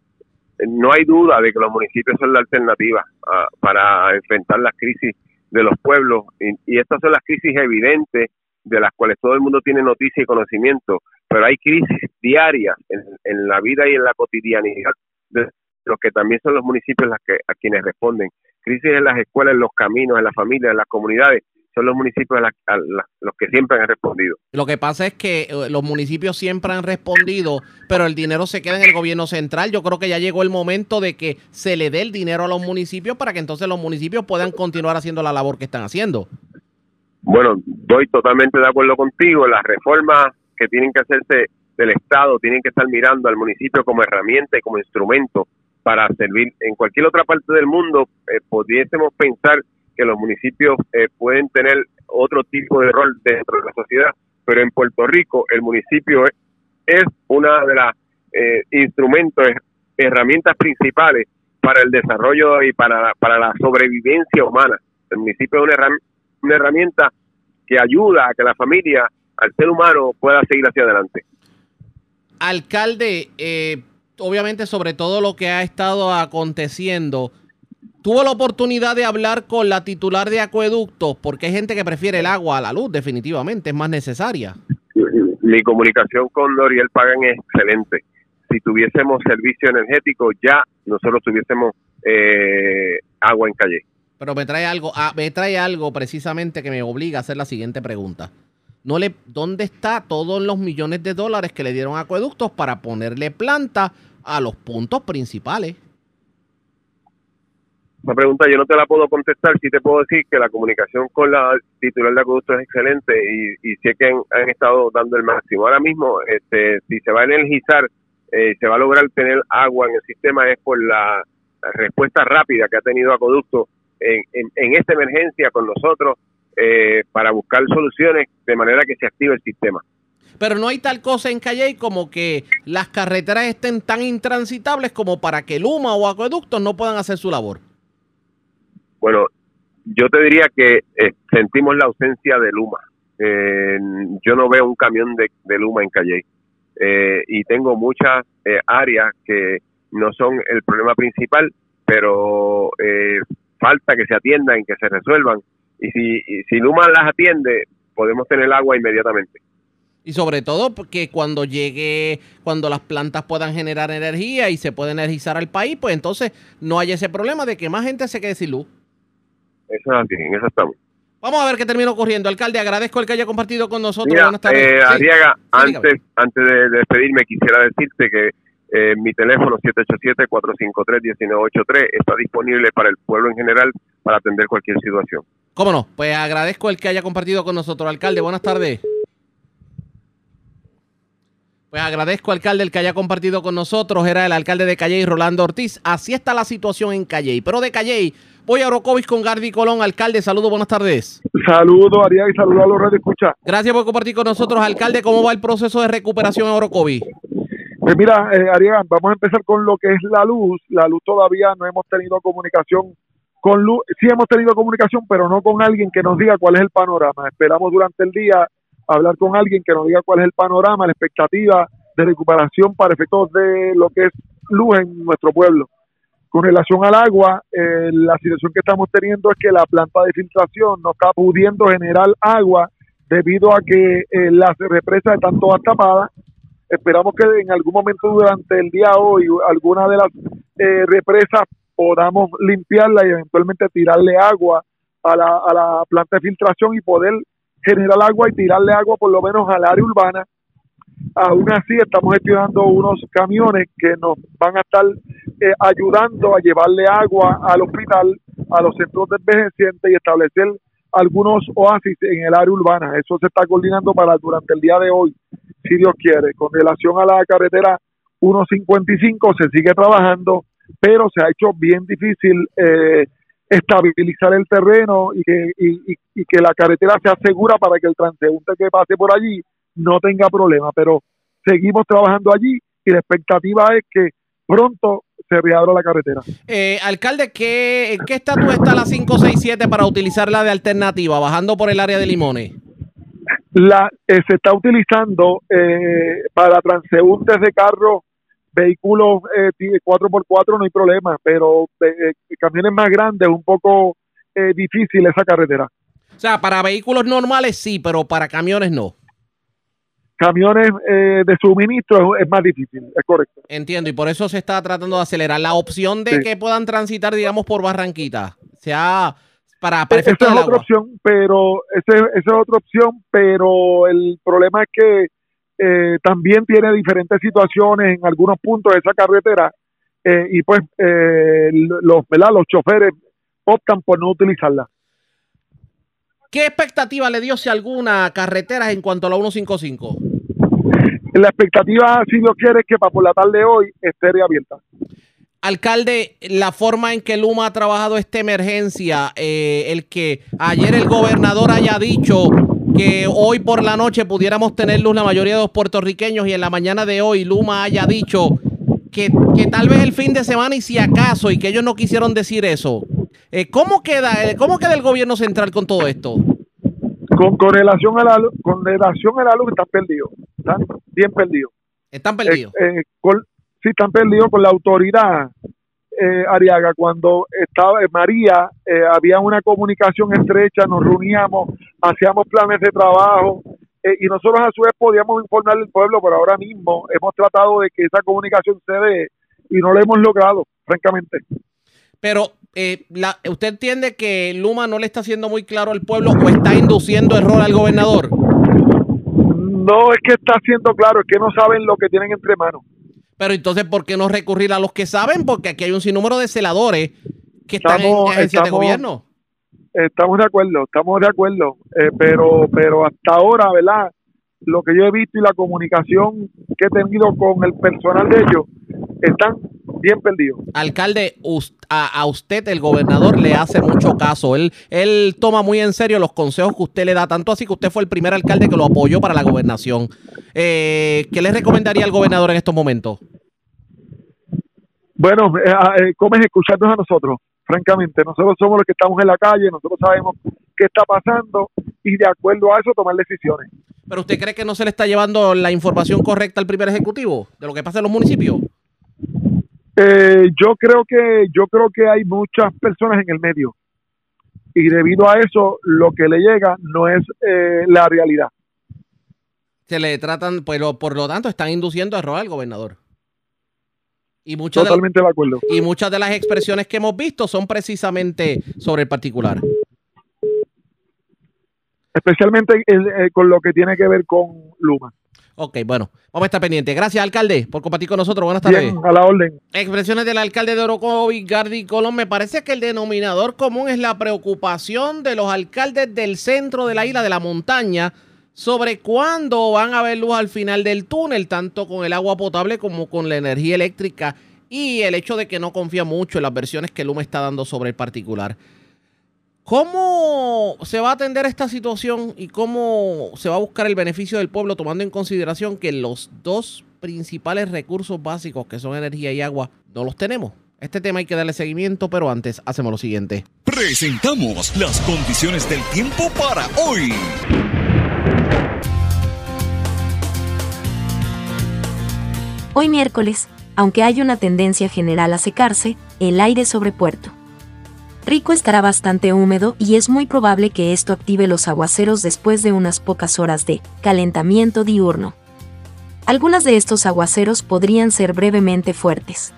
Speaker 15: no hay duda de que los municipios son la alternativa ah, para enfrentar las crisis de los pueblos y, estas son las crisis evidentes de las cuales todo el mundo tiene noticia y conocimiento, pero hay crisis diarias en, la vida y en la cotidianidad de los que también son los municipios las que, a quienes responden. Crisis en las escuelas, en los caminos, en las familias, en las comunidades son los municipios los que siempre han respondido.
Speaker 2: Lo que pasa es que eh, los municipios siempre han respondido, pero el dinero se queda en el gobierno central. Yo creo que ya llegó el momento de que se le dé el dinero a los municipios para que entonces los municipios puedan continuar haciendo la labor que están haciendo.
Speaker 15: Bueno, estoy totalmente de acuerdo contigo. Las reformas que tienen que hacerse del Estado tienen que estar mirando al municipio como herramienta y como instrumento para servir. En cualquier otra parte del mundo eh, pudiésemos pensar que los municipios eh, pueden tener otro tipo de rol dentro de la sociedad, pero en Puerto Rico el municipio es, una de las eh, instrumentos, herramientas principales para el desarrollo y para, para la sobrevivencia humana. El municipio es una, una herramienta que ayuda a que la familia, al ser humano, pueda seguir hacia adelante.
Speaker 2: Alcalde, eh, obviamente sobre todo lo que ha estado aconteciendo, tuvo la oportunidad de hablar con la titular de acueductos, porque hay gente que prefiere el agua a la luz, definitivamente, es más necesaria.
Speaker 15: Mi comunicación con Doriel Pagan es excelente. si tuviésemos servicio energético, ya nosotros tuviésemos eh, agua en calle.
Speaker 2: Pero me trae algo, ah, me trae algo precisamente que me obliga a hacer la siguiente pregunta. No le, ¿Dónde está todos los millones de dólares que le dieron a acueductos para ponerle planta a los puntos principales?
Speaker 15: Esa pregunta yo no te la puedo contestar, sí te puedo decir que la comunicación con la titular de acueducto es excelente y, y sé que han, estado dando el máximo. Ahora mismo, este, si se va a energizar, eh, se va a lograr tener agua en el sistema es por la, respuesta rápida que ha tenido acueducto en, en, esta emergencia con nosotros eh, para buscar soluciones de manera que se active el sistema.
Speaker 2: Pero no hay tal cosa en Calle como que las carreteras estén tan intransitables como para que Luma o acueductos no puedan hacer su labor.
Speaker 15: Bueno, yo te diría que eh, sentimos la ausencia de Luma. Eh, yo no veo un camión de, Luma en Calle. Eh, y tengo muchas áreas que no son el problema principal, pero falta que se atiendan, que se resuelvan. Y si, Luma las atiende, podemos tener agua inmediatamente.
Speaker 2: Y sobre todo que cuando llegue, cuando las plantas puedan generar energía y se pueda energizar al país, pues entonces no hay ese problema de que más gente se quede sin luz.
Speaker 15: Eso es así, en eso estamos.
Speaker 2: Vamos a ver qué termino ocurriendo. Alcalde, agradezco el que haya compartido con nosotros.
Speaker 15: Buenas tardes. Eh, Ariaga, antes, antes de, despedirme, quisiera decirte que eh, mi teléfono 787-453-1983 está disponible para el pueblo en general para atender cualquier situación.
Speaker 2: ¿Cómo no? Pues agradezco el que haya compartido con nosotros. Alcalde, buenas tardes. Pues agradezco, alcalde, el que haya compartido con nosotros. Era el alcalde de Calley, Rolando Ortiz. Así está la situación en Calley. Pero de Calley Voy a Orocovis con Gardi Colón, alcalde. Saludos, buenas tardes.
Speaker 16: Saludos, Arias, y saludos a los redes escucha.
Speaker 2: Gracias por compartir con nosotros, alcalde. ¿Cómo va el proceso de recuperación en Orocovis?
Speaker 16: Pues mira, eh, vamos a empezar con lo que es la luz. La luz todavía no hemos tenido comunicación con luz. Sí hemos tenido comunicación, pero no con alguien que nos diga cuál es el panorama. Esperamos durante el día hablar con alguien que nos diga cuál es el panorama, la expectativa de recuperación para efectos de lo que es luz en nuestro pueblo. Con relación al agua, eh, la situación que estamos teniendo es que la planta de filtración no está pudiendo generar agua debido a que eh, las represas están todas tapadas. Esperamos que en algún momento durante el día hoy alguna de las eh, represas podamos limpiarla y eventualmente tirarle agua a la, a la planta de filtración y poder generar agua y tirarle agua por lo menos al área urbana Aún así, estamos gestionando unos camiones que nos van a estar eh, ayudando a llevarle agua al hospital, a los centros de envejecientes y establecer algunos oasis en el área urbana. Eso se está coordinando para durante el día de hoy, si Dios quiere. Con relación a la carretera 155 se sigue trabajando, pero se ha hecho bien difícil eh, estabilizar el terreno y que, y que la carretera sea segura para que el transeúnte que pase por allí no tenga problema, pero seguimos trabajando allí y la expectativa es que pronto se reabra la carretera.
Speaker 2: Eh, alcalde, ¿qué, ¿en qué estatus está la 567 para utilizarla de alternativa, bajando por el área de Limones?
Speaker 16: La, eh, se está utilizando eh, para transeúntes de carros, vehículos 4x4 no hay problema, pero camiones más grandes un poco difícil esa carretera.
Speaker 2: O sea, para vehículos normales sí, pero para camiones no
Speaker 16: camiones eh, de suministro es, más difícil, es correcto.
Speaker 2: Entiendo, y por eso se está tratando de acelerar. La opción de que puedan transitar, digamos, por Barranquita, sea para,
Speaker 16: para esa es otra opción, pero esa, es otra opción, pero el problema es que eh, también tiene diferentes situaciones en algunos puntos de esa carretera eh, y pues los, los choferes optan por no utilizarla.
Speaker 2: ¿Qué expectativa le dio si alguna carretera en cuanto a la 155?
Speaker 16: La expectativa, si Dios quiere, es que para por la tarde de hoy esté reabierta.
Speaker 2: Alcalde, la forma en que Luma ha trabajado esta emergencia, eh, el que ayer el gobernador haya dicho que hoy por la noche pudiéramos tener luz la mayoría de los puertorriqueños y en la mañana de hoy Luma haya dicho que, que tal vez el fin de semana y si acaso y que ellos no quisieron decir eso. Eh, ¿cómo, queda, eh, ¿Cómo queda el gobierno central con todo esto?
Speaker 16: Con, relación a la con relación a la luz están perdidos, están bien perdidos.
Speaker 2: Están perdidos.
Speaker 16: Eh, sí, están perdidos con la autoridad. Ariaga, cuando estaba María, había una comunicación estrecha, nos reuníamos, hacíamos planes de trabajo eh, y nosotros a su vez podíamos informar al pueblo, pero ahora mismo hemos tratado de que esa comunicación se dé y no lo hemos logrado, francamente.
Speaker 2: Pero eh, la, ¿usted entiende que Luma no le está haciendo muy claro al pueblo o está induciendo error al gobernador?
Speaker 16: No es que está haciendo claro, es que no saben lo que tienen entre manos.
Speaker 2: Pero entonces, ¿por qué no recurrir a los que saben? Porque aquí hay un sinnúmero de celadores que están en agencias de gobierno.
Speaker 16: Estamos de acuerdo, estamos de acuerdo, eh, pero, pero hasta ahora, ¿verdad? Lo que yo he visto y la comunicación que he tenido con el personal de ellos, están bien perdidos.
Speaker 2: Alcalde, a, usted el gobernador le hace mucho caso. Él, él toma muy en serio los consejos que usted le da, tanto así que usted fue el primer alcalde que lo apoyó para la gobernación. Eh, ¿Qué le recomendaría al gobernador en estos momentos?
Speaker 16: Bueno, eh, eh, ¿cómo es escucharnos a nosotros? Francamente, nosotros somos los que estamos en la calle, nosotros sabemos qué está pasando y de acuerdo a eso tomar decisiones.
Speaker 2: ¿Pero usted cree que no se le está llevando la información correcta al primer ejecutivo de lo que pasa en los municipios?
Speaker 16: Eh, yo creo que yo creo que hay muchas personas en el medio y debido a eso lo que le llega no es eh, la realidad.
Speaker 2: Se le tratan, pero por lo tanto están induciendo error al gobernador. Y muchas
Speaker 16: Totalmente de, acuerdo.
Speaker 2: Y muchas de las expresiones que hemos visto son precisamente sobre el particular.
Speaker 16: Especialmente eh, con lo que tiene que ver con Luma.
Speaker 2: Ok, bueno, vamos a estar pendientes. Gracias, alcalde, por compartir con nosotros. Buenas tardes.
Speaker 16: Bien, a la orden.
Speaker 2: Expresiones del alcalde de Orocovi, Gardi Colón. Me parece que el denominador común es la preocupación de los alcaldes del centro de la isla, de la montaña, sobre cuándo van a haber luz al final del túnel, tanto con el agua potable como con la energía eléctrica y el hecho de que no confía mucho en las versiones que Luma está dando sobre el particular. ¿Cómo se va a atender esta situación y cómo se va a buscar el beneficio del pueblo tomando en consideración que los dos principales recursos básicos que son energía y agua no los tenemos? Este tema hay que darle seguimiento, pero antes hacemos lo siguiente.
Speaker 1: Presentamos las condiciones del tiempo para hoy.
Speaker 4: Hoy miércoles, aunque hay una tendencia general a secarse, el aire sobre puerto Rico estará bastante húmedo y es muy probable que esto active los aguaceros después de unas pocas horas de calentamiento diurno. Algunas de estos aguaceros podrían ser brevemente fuertes.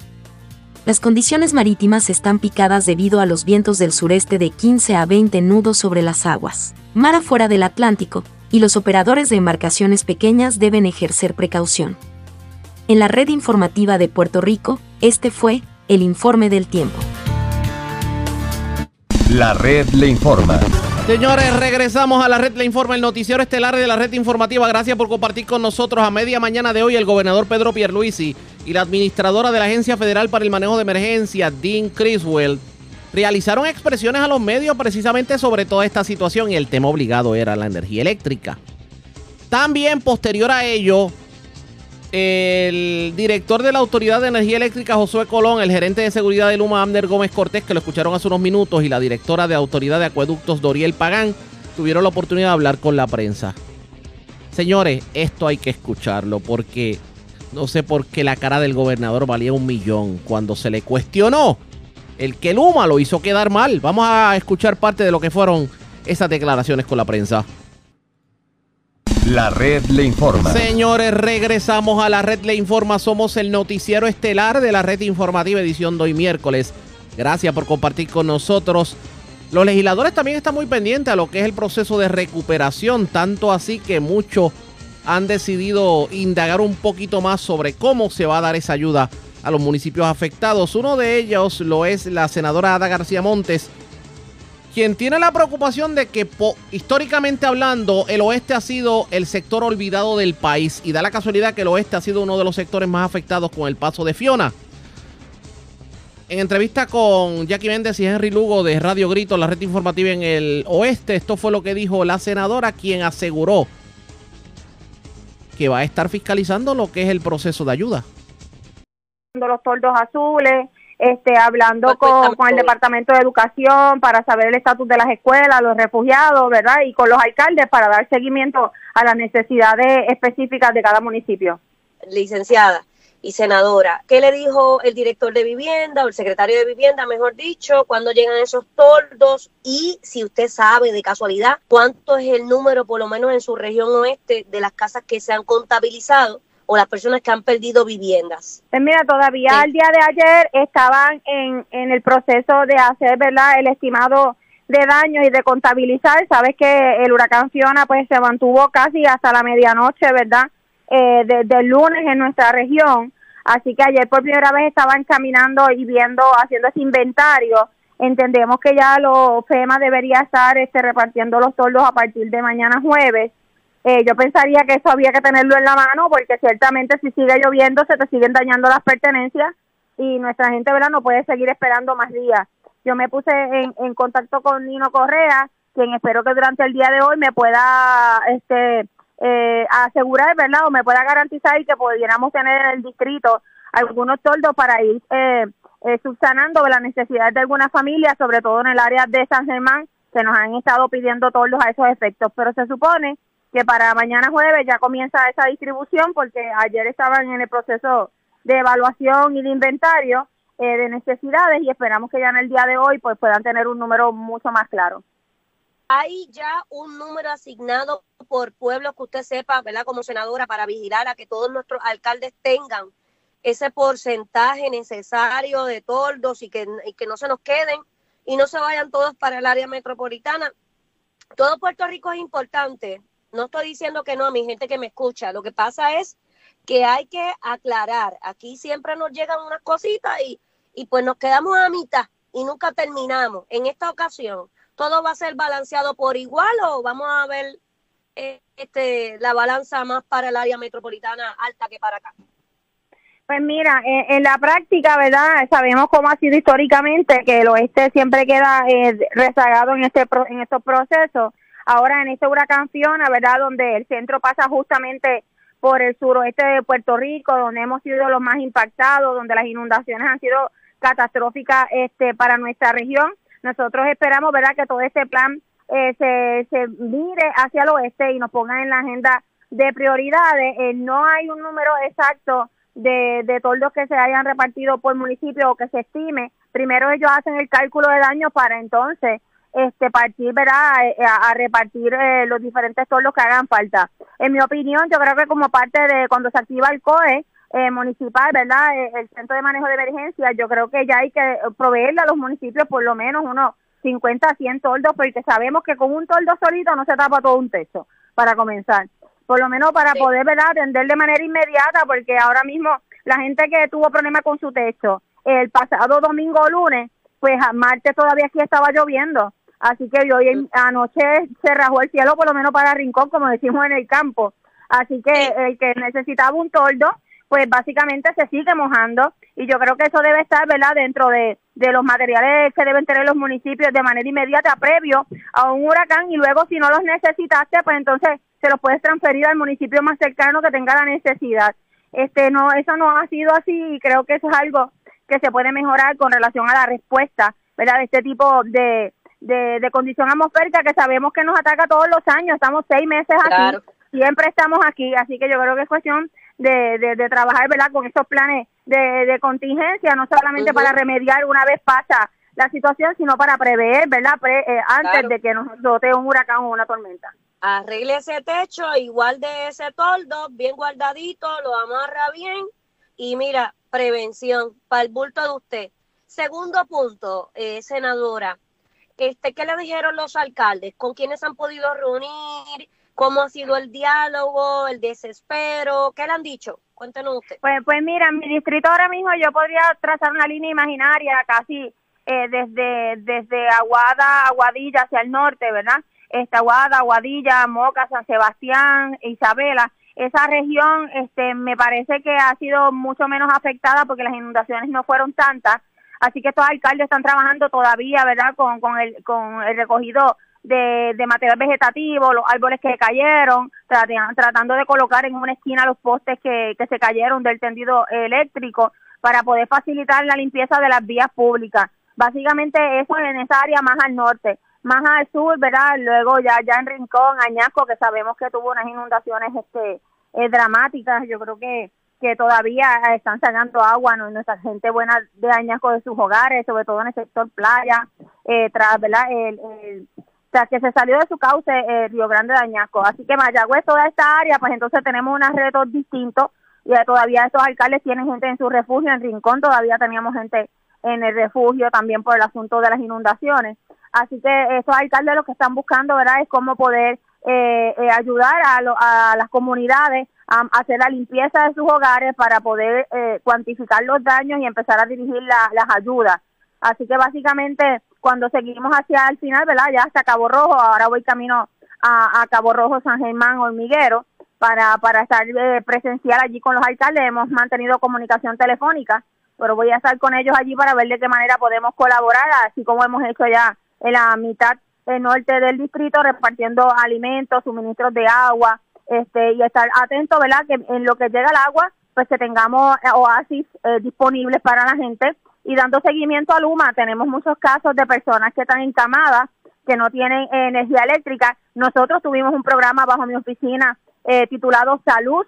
Speaker 4: Las condiciones marítimas están picadas debido a los vientos del sureste de 15 a 20 nudos sobre las aguas, mar afuera del Atlántico, y los operadores de embarcaciones pequeñas deben ejercer precaución. En la red informativa de Puerto Rico, este fue el informe del tiempo.
Speaker 5: La red le informa.
Speaker 2: Señores, regresamos a la red le informa, el noticiero estelar de la red informativa. Gracias por compartir con nosotros a media mañana de hoy el gobernador Pedro Pierluisi y la administradora de la Agencia Federal para el Manejo de Emergencia, Dean Criswell, realizaron expresiones a los medios precisamente sobre toda esta situación y el tema obligado era la energía eléctrica. También posterior a ello, el director de la Autoridad de Energía Eléctrica, Josué Colón, el gerente de seguridad de Luma, Amner Gómez Cortés, que lo escucharon hace unos minutos, y la directora de Autoridad de Acueductos, Doriel Pagán, tuvieron la oportunidad de hablar con la prensa. Señores, esto hay que escucharlo porque no sé por qué la cara del gobernador valía un millón cuando se le cuestionó el que Luma lo hizo quedar mal. Vamos a escuchar parte de lo que fueron esas declaraciones con la prensa.
Speaker 5: La red le informa.
Speaker 2: Señores, regresamos a la red le informa. Somos el noticiero estelar de la red informativa edición de hoy miércoles. Gracias por compartir con nosotros. Los legisladores también están muy pendientes a lo que es el proceso de recuperación, tanto así que muchos han decidido indagar un poquito más sobre cómo se va a dar esa ayuda a los municipios afectados. Uno de ellos lo es la senadora Ada García Montes, quien tiene la preocupación de que históricamente hablando el oeste ha sido el sector olvidado del país y da la casualidad que el oeste ha sido uno de los sectores más afectados con el paso de Fiona. En entrevista con Jackie Méndez y Henry Lugo de Radio Grito, la red informativa en el oeste, esto fue lo que dijo la senadora, quien aseguró que va a estar fiscalizando lo que es el proceso de ayuda.
Speaker 17: Los toldos azules, este, hablando pues, con, con, el Departamento de Educación para saber el estatus de las escuelas, los refugiados, ¿verdad? Y con los alcaldes para dar seguimiento a las necesidades específicas de cada municipio.
Speaker 18: Licenciada, y senadora, ¿qué le dijo el director de vivienda o el secretario de vivienda, mejor dicho, cuando llegan esos toldos? Y si usted sabe de casualidad cuánto es el número, por lo menos en su región oeste, de las casas que se han contabilizado o las personas que han perdido viviendas.
Speaker 17: Pues mira, todavía al día de ayer estaban en, en el proceso de hacer, ¿verdad?, el estimado de daños y de contabilizar. Sabes que el huracán Fiona pues se mantuvo casi hasta la medianoche, ¿verdad?, eh, desde el lunes en nuestra región. Así que ayer por primera vez estaban caminando y viendo, haciendo ese inventario. Entendemos que ya los FEMA debería estar este, repartiendo los toldos a partir de mañana jueves. Eh, yo pensaría que eso había que tenerlo en la mano porque ciertamente si sigue lloviendo se te siguen dañando las pertenencias y nuestra gente ¿verdad? no puede seguir esperando más días. Yo me puse en, en contacto con Nino Correa, quien espero que durante el día de hoy me pueda este eh, asegurar, ¿verdad? O me pueda garantizar que pudiéramos tener en el distrito algunos toldos para ir eh, eh, subsanando la necesidad de algunas familias, sobre todo en el área de San Germán, que nos han estado pidiendo toldos a esos efectos. Pero se supone que para mañana jueves ya comienza esa distribución porque ayer estaban en el proceso de evaluación y de inventario eh, de necesidades y esperamos que ya en el día de hoy pues puedan tener un número mucho más claro.
Speaker 18: ¿Hay ya un número asignado por pueblo que usted sepa, ¿verdad? Como senadora, para vigilar a que todos nuestros alcaldes tengan ese porcentaje necesario de que, y que no se nos queden y no se vayan todos para el área metropolitana. Todo Puerto Rico es importante. No estoy diciendo que no a mi gente que me escucha. Lo que pasa es que hay que aclarar. Aquí siempre nos llegan unas cositas y, y pues nos quedamos a mitad y nunca terminamos. En esta ocasión, todo va a ser balanceado por igual o vamos a ver eh, este, la balanza más para el área metropolitana alta que para acá?
Speaker 17: Pues mira, en, la práctica, ¿verdad? Sabemos cómo ha sido históricamente que el oeste siempre queda eh, rezagado en este en estos procesos. Ahora en este huracán Fiona, ¿verdad? Donde el centro pasa justamente por el suroeste de Puerto Rico, donde hemos sido los más impactados, donde las inundaciones han sido catastróficas este, para nuestra región nosotros esperamos, ¿verdad?, que todo este plan eh, se, mire hacia el oeste y nos ponga en la agenda de prioridades. Eh, no hay un número exacto de, de toldos que se hayan repartido por municipio o que se estime. Primero ellos hacen el cálculo de daño para entonces este partir ¿verdad? Eh, a, repartir los diferentes toldos que hagan falta. En mi opinión, yo creo que como parte de cuando se activa el COE, eh, municipal, ¿verdad? Eh, el Centro de Manejo de Emergencia, yo creo que ya hay que proveerle a los municipios por lo menos unos 50, 100 toldos, porque sabemos que con un toldo solito no se tapa todo un techo, para comenzar. Por lo menos para poder, ¿verdad?, atender de manera inmediata, porque ahora mismo la gente que tuvo problemas con su techo, el pasado domingo o lunes, pues a martes todavía aquí estaba lloviendo. Así que hoy anoche se rajó el cielo, por lo menos para Rincón, como decimos en el campo. Así que el que necesitaba un toldo, pues básicamente se sigue mojando y yo creo que eso debe estar, ¿verdad?, dentro de, de los materiales que deben tener los municipios de manera inmediata previo a un huracán y luego si no los necesitaste, pues entonces se los puedes transferir al municipio más cercano que tenga la necesidad. Este no eso no ha sido así y creo que eso es algo que se puede mejorar con relación a la respuesta, ¿verdad?, de este tipo de, de, condición atmosférica que sabemos que nos ataca todos los años, estamos seis meses aquí, siempre estamos aquí, así que yo creo que es cuestión de, de, trabajar ¿verdad? con estos planes de, de contingencia, no solamente para remediar una vez pasa la situación, sino para prever, ¿verdad? Eh, antes de que nos dote un huracán o una tormenta.
Speaker 18: Arregle ese techo, igual de ese toldo, bien guardadito, lo amarra bien y mira, prevención para el bulto de usted. Segundo punto, eh, senadora, este, ¿qué le dijeron los alcaldes? ¿Con quiénes han podido reunir? ¿Cómo ha sido el diálogo, el desespero? ¿Qué le han dicho? Cuéntenos usted.
Speaker 17: Pues, pues mira, mi distrito ahora mismo yo podría trazar una línea imaginaria casi eh, desde, desde Aguada, Aguadilla hacia el norte, ¿verdad? Esta Aguada, Aguadilla, Moca, San Sebastián, Isabela. Esa región este, me parece que ha sido mucho menos afectada porque las inundaciones no fueron tantas. Así que estos alcaldes están trabajando todavía, ¿verdad? Con, con, el, con el recogido de, de material vegetativo, los árboles que cayeron, tratando de colocar en una esquina los postes que, que se cayeron del tendido eléctrico para poder facilitar la limpieza de las vías públicas. Básicamente eso en esa área más al norte, más al sur, ¿verdad? Luego ya ya en Rincón, Añasco, que sabemos que tuvo unas inundaciones este eh, dramáticas, yo creo que, que todavía están sacando agua, ¿no? nuestra gente buena de Añasco de sus hogares, sobre todo en el sector playa, eh, tras, ¿verdad? El, el, tras que se salió de su cauce eh, Río Grande de Añasco. Así que Mayagüez, toda esta área, pues entonces tenemos unos retos distintos y todavía estos alcaldes tienen gente en su refugio, en Rincón todavía teníamos gente en el refugio también por el asunto de las inundaciones. Así que estos alcaldes lo que están buscando, ¿verdad?, es cómo poder eh, eh, ayudar a, a las comunidades a, hacer la limpieza de sus hogares para poder eh, cuantificar los daños y empezar a dirigir las ayudas. Así que básicamente cuando seguimos hacia el final, ¿verdad? Ya hasta Cabo Rojo, ahora voy camino a, Cabo Rojo, San Germán, Hormiguero, para, para estar eh, presencial allí con los alcaldes. Hemos mantenido comunicación telefónica, pero voy a estar con ellos allí para ver de qué manera podemos colaborar, así como hemos hecho ya en la mitad norte del distrito, repartiendo alimentos, suministros de agua, este, y estar atento, ¿verdad? Que en lo que llega el agua, pues que tengamos eh, oasis eh, disponibles para la gente y dando seguimiento a Luma, tenemos muchos casos de personas que están encamadas, que no tienen energía eléctrica. Nosotros tuvimos un programa bajo mi oficina eh, titulado Salud.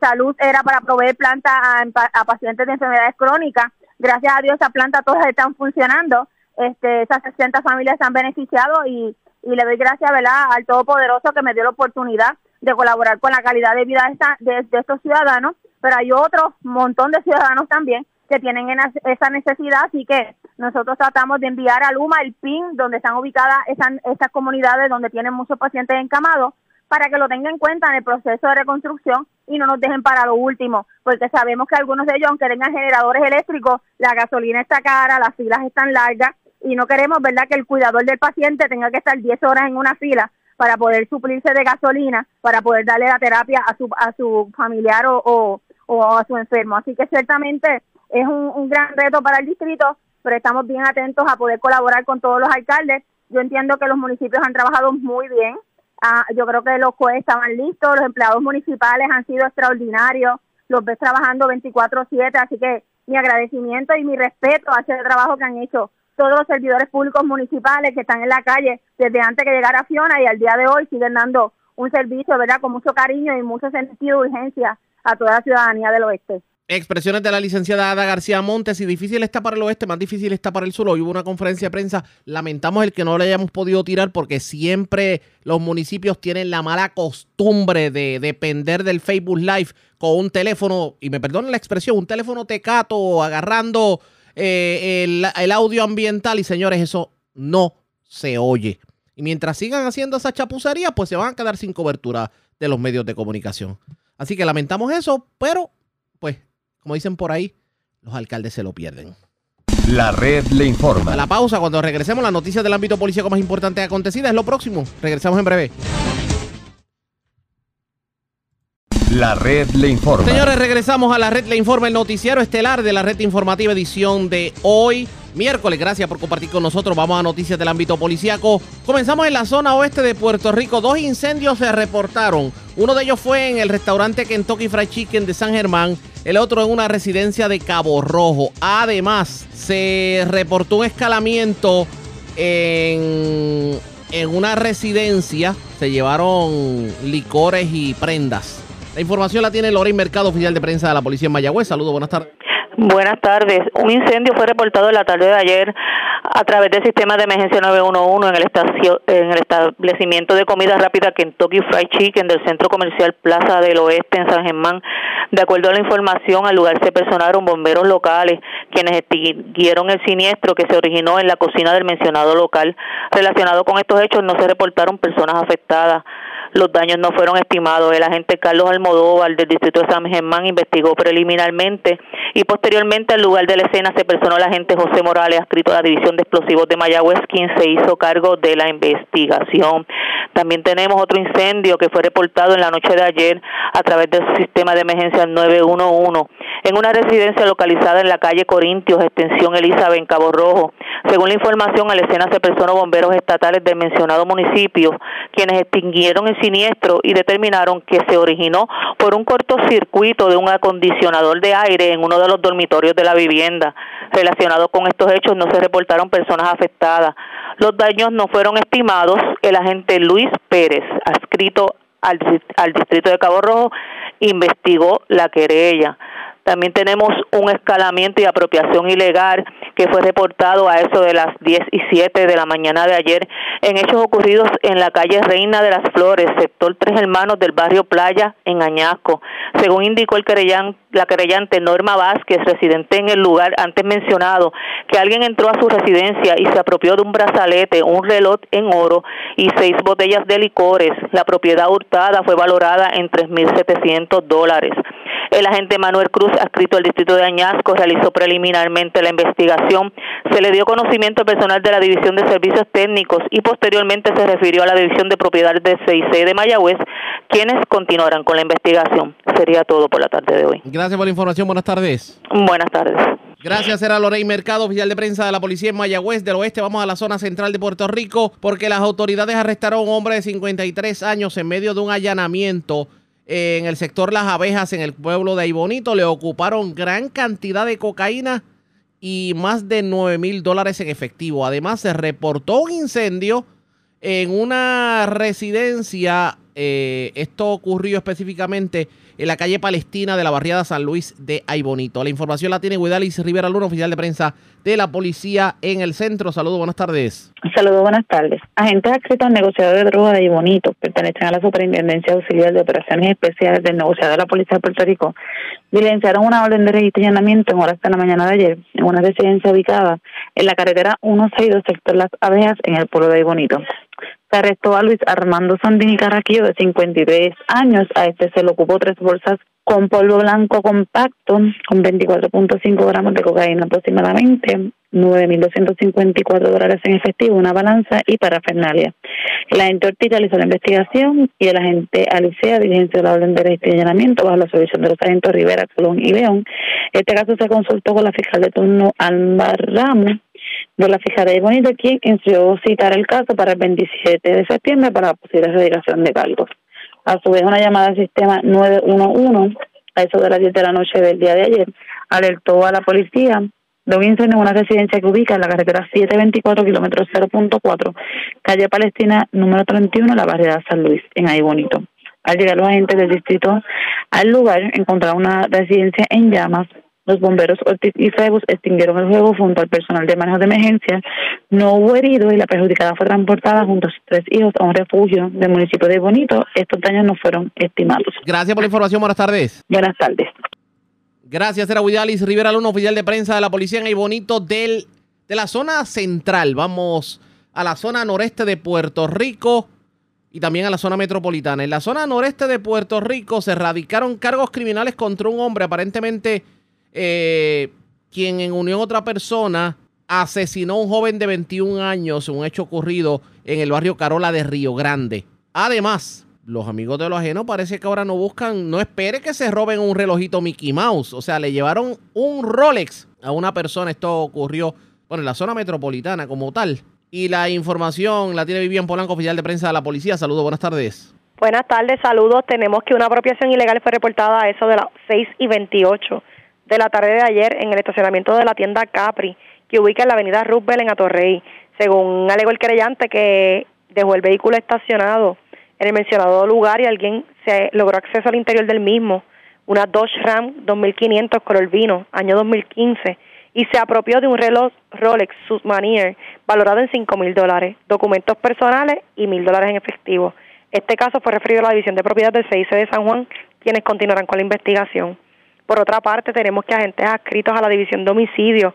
Speaker 17: Salud era para proveer planta a, pacientes de enfermedades crónicas. Gracias a Dios, esa planta todas están funcionando. Este, esas 60 familias se han beneficiado y, y le doy gracias ¿verdad? al Todopoderoso que me dio la oportunidad de colaborar con la calidad de vida de, estos ciudadanos, pero hay otro montón de ciudadanos también que tienen esa necesidad, así que nosotros tratamos de enviar a Luma el PIN donde están ubicadas esas, esas comunidades donde tienen muchos pacientes encamados para que lo tengan en cuenta en el proceso de reconstrucción y no nos dejen para lo último, porque sabemos que algunos de ellos, aunque tengan generadores eléctricos, la gasolina está cara, las filas están largas y no queremos, ¿verdad?, que el cuidador del paciente tenga que estar 10 horas en una fila para poder suplirse de gasolina, para poder darle la terapia a su, a su familiar o, o, a su enfermo. Así que ciertamente es un, gran reto para el distrito, pero estamos bien atentos a poder colaborar con todos los alcaldes. Yo entiendo que los municipios han trabajado muy bien. Ah, yo creo que los jueces estaban listos, los empleados municipales han sido extraordinarios, los ves trabajando 24/7, así que mi agradecimiento y mi respeto a ese trabajo que han hecho todos los servidores públicos municipales que están en la calle desde antes que llegara Fiona y al día de hoy siguen dando un servicio, ¿verdad?, con mucho cariño y mucho sentido de urgencia a toda la ciudadanía del oeste.
Speaker 2: Expresiones de la licenciada Ada García Montes. Y difícil está para el oeste, más difícil está para el sur. Hoy hubo una conferencia de prensa. Lamentamos el que no le hayamos podido tirar porque siempre los municipios tienen la mala costumbre de depender del Facebook Live con un teléfono, y me perdonen la expresión, un teléfono tecato agarrando eh, el, audio ambiental y señores, eso no se oye. Y mientras sigan haciendo esa chapucería, pues se van a quedar sin cobertura de los medios de comunicación. Así que lamentamos eso, pero pues, como dicen por ahí, los alcaldes se lo pierden.
Speaker 5: La red le informa.
Speaker 2: A la pausa, cuando regresemos, las noticias del ámbito policíaco más importante acontecida es lo próximo. Regresamos en breve.
Speaker 5: La red le informa.
Speaker 2: Señores, regresamos a la red le informa, el noticiero estelar de la red informativa edición de hoy, miércoles. Gracias por compartir con nosotros. Vamos a noticias del ámbito policíaco. Comenzamos en la zona oeste de Puerto Rico. Dos incendios se reportaron. Uno de ellos fue en el restaurante Kentucky Fried Chicken de San Germán. El otro en una residencia de Cabo Rojo. Además, se reportó un escalamiento en, en una residencia. Se llevaron licores y prendas. La información la tiene Lorraine Mercado, oficial de prensa de la policía en Mayagüez. Saludos, buenas tardes.
Speaker 19: Buenas tardes. Un incendio fue reportado en la tarde de ayer a través del sistema de emergencia 911 en el, estacio, en el establecimiento de comida rápida Kentucky Fried Chicken del centro comercial Plaza del Oeste en San Germán. De acuerdo a la información, al lugar se personaron bomberos locales quienes extinguieron el siniestro que se originó en la cocina del mencionado local. Relacionado con estos hechos no se reportaron personas afectadas. Los daños no fueron estimados. El agente Carlos Almodóvar del distrito de San Germán investigó preliminarmente y posteriormente al lugar de la escena se personó el agente José Morales, adscrito a la División de Explosivos de Mayagüez, quien se hizo cargo de la investigación. También tenemos otro incendio que fue reportado en la noche de ayer a través del sistema de emergencia 911 en una residencia localizada en la calle Corintios, extensión Elizabeth, en Cabo Rojo. Según la información, a la escena se personó bomberos estatales del mencionado municipio, quienes extinguieron el siniestro y determinaron que se originó por un cortocircuito de un acondicionador de aire en uno de los dormitorios de la vivienda. Relacionado con estos hechos no se reportaron personas afectadas. Los daños no fueron estimados. El agente Luis Pérez, adscrito al, al distrito de Cabo Rojo, investigó la querella. También tenemos un escalamiento y apropiación ilegal que fue reportado a eso de las 10 y 7 de la mañana de ayer en hechos ocurridos en la calle Reina de las Flores, sector Tres Hermanos del barrio Playa en Añasco. Según indicó el la querellante Norma Vázquez, residente en el lugar antes mencionado, que alguien entró a su residencia y se apropió de un brazalete, un reloj en oro y seis botellas de licores. La propiedad hurtada fue valorada en 3.700 dólares. El agente Manuel Cruz, adscrito al distrito de Añasco, realizó preliminarmente la investigación. Se le dio conocimiento al personal de la División de Servicios Técnicos y posteriormente se refirió a la División de Propiedades de CIC de Mayagüez, quienes continuarán con la investigación. Sería todo por la tarde de hoy.
Speaker 2: Gracias por la información. Buenas tardes.
Speaker 19: Buenas tardes.
Speaker 2: Gracias, era Lorey Mercado, oficial de prensa de la policía en Mayagüez del Oeste. Vamos a la zona central de Puerto Rico porque las autoridades arrestaron a un hombre de 53 años en medio de un allanamiento en el sector Las Abejas, en el pueblo de Aibonito. Le ocuparon gran cantidad de cocaína y más de 9 mil dólares en efectivo. Además, se reportó un incendio en una residencia. Eh, esto ocurrió específicamente en la calle Palestina de la barriada San Luis de Aybonito. La información la tiene Guidalis Rivera Luna, oficial de prensa de la policía en el centro. Saludos, buenas tardes.
Speaker 20: Saludos, buenas tardes. Agentes adscritos al negociador de drogas de Aybonito pertenecen a la Superintendencia Auxiliar de Operaciones Especiales del negociador de la Policía de Puerto Rico diligenciaron una orden de registro y allanamiento en horas de la mañana de ayer en una residencia ubicada en la carretera 162 sector Las Abejas en el pueblo de Aybonito se arrestó a Luis Armando Sandini Carraquillo, de 53 años. A este se le ocupó tres bolsas con polvo blanco compacto, con 24.5 gramos de cocaína aproximadamente, 9.254 dólares en efectivo, una balanza y parafernalia. El agente Ortiz realizó la investigación y el agente Alicea diligenció la orden de y allanamiento bajo la supervisión de los agentes Rivera, Colón y León. Este caso se consultó con la fiscal de turno Álvaro Ramos de la Fiscalía de Bonito, quien instruyó citar el caso para el 27 de septiembre para la posible de cargos. A su vez, una llamada al sistema 911, a eso de las 10 de la noche del día de ayer, alertó a la policía de un en una residencia que ubica en la carretera 724, kilómetro 0.4, calle Palestina número 31, la barriada San Luis, en Ahí Bonito. Al llegar los agentes del distrito al lugar, encontraron una residencia en llamas, los bomberos Ortiz y Febus extinguieron el fuego junto al personal de manejo de emergencia. No hubo heridos y la perjudicada fue transportada junto a sus tres hijos a un refugio del municipio de Bonito. Estos daños no fueron estimados.
Speaker 2: Gracias por la información. Buenas tardes.
Speaker 20: Buenas tardes.
Speaker 2: Gracias, era Widalis Rivera Luna, oficial de prensa de la policía en Bonito del, de la zona central. Vamos a la zona noreste de Puerto Rico y también a la zona metropolitana. En la zona noreste de Puerto Rico se radicaron cargos criminales contra un hombre aparentemente eh, quien en unión a otra persona asesinó a un joven de 21 años en un hecho ocurrido en el barrio Carola de Río Grande. Además, los amigos de lo ajeno parece que ahora no buscan, no espere que se roben un relojito Mickey Mouse. O sea, le llevaron un Rolex a una persona. Esto ocurrió, bueno, en la zona metropolitana como tal. Y la información la tiene Vivian Polanco, oficial de prensa de la policía. Saludos, buenas tardes.
Speaker 21: Buenas tardes, saludos. Tenemos que una apropiación ilegal fue reportada a eso de las 6 y 28 de la tarde de ayer en el estacionamiento de la tienda Capri, que ubica en la avenida Roosevelt en Atorrey. Según alegó el querellante que dejó el vehículo estacionado en el mencionado lugar y alguien se logró acceso al interior del mismo, una Dodge Ram 2500 color vino, año 2015, y se apropió de un reloj Rolex Submariner valorado en 5 mil dólares, documentos personales y mil dólares en efectivo. Este caso fue referido a la División de Propiedad del CIC de San Juan, quienes continuarán con la investigación. Por otra parte, tenemos que agentes adscritos a la División de Homicidio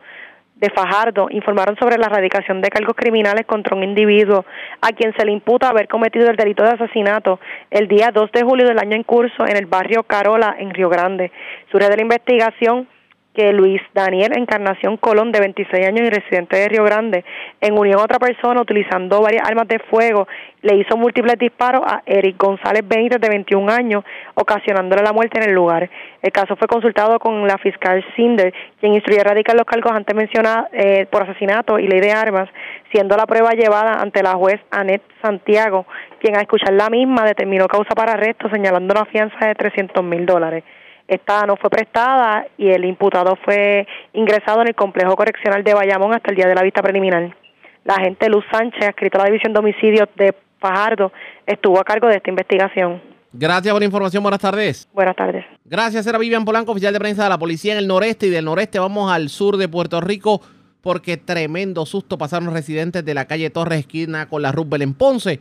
Speaker 21: de Fajardo informaron sobre la erradicación de cargos criminales contra un individuo a quien se le imputa haber cometido el delito de asesinato el día 2 de julio del año en curso en el barrio Carola, en Río Grande. Surge de la investigación que Luis Daniel Encarnación Colón, de 26 años y residente de Río Grande, en unión a otra persona utilizando varias armas de fuego, le hizo múltiples disparos a Eric González Benítez, de 21 años, ocasionándole la muerte en el lugar. El caso fue consultado con la fiscal Cinder, quien instruyó a erradicar los cargos antes mencionados eh, por asesinato y ley de armas, siendo la prueba llevada ante la juez Anet Santiago, quien a escuchar la misma determinó causa para arresto, señalando una fianza de 300 mil dólares. Esta no fue prestada y el imputado fue ingresado en el complejo correccional de Bayamón hasta el día de la vista preliminar. La agente Luz Sánchez, adscrita a la División de Homicidios de Fajardo, estuvo a cargo de esta investigación.
Speaker 2: Gracias por la información. Buenas tardes.
Speaker 21: Buenas tardes.
Speaker 2: Gracias, era Vivian Polanco, oficial de prensa de la policía en el noreste y del noreste vamos al sur de Puerto Rico porque tremendo susto pasaron residentes de la calle Torres esquina con la Rubel en Ponce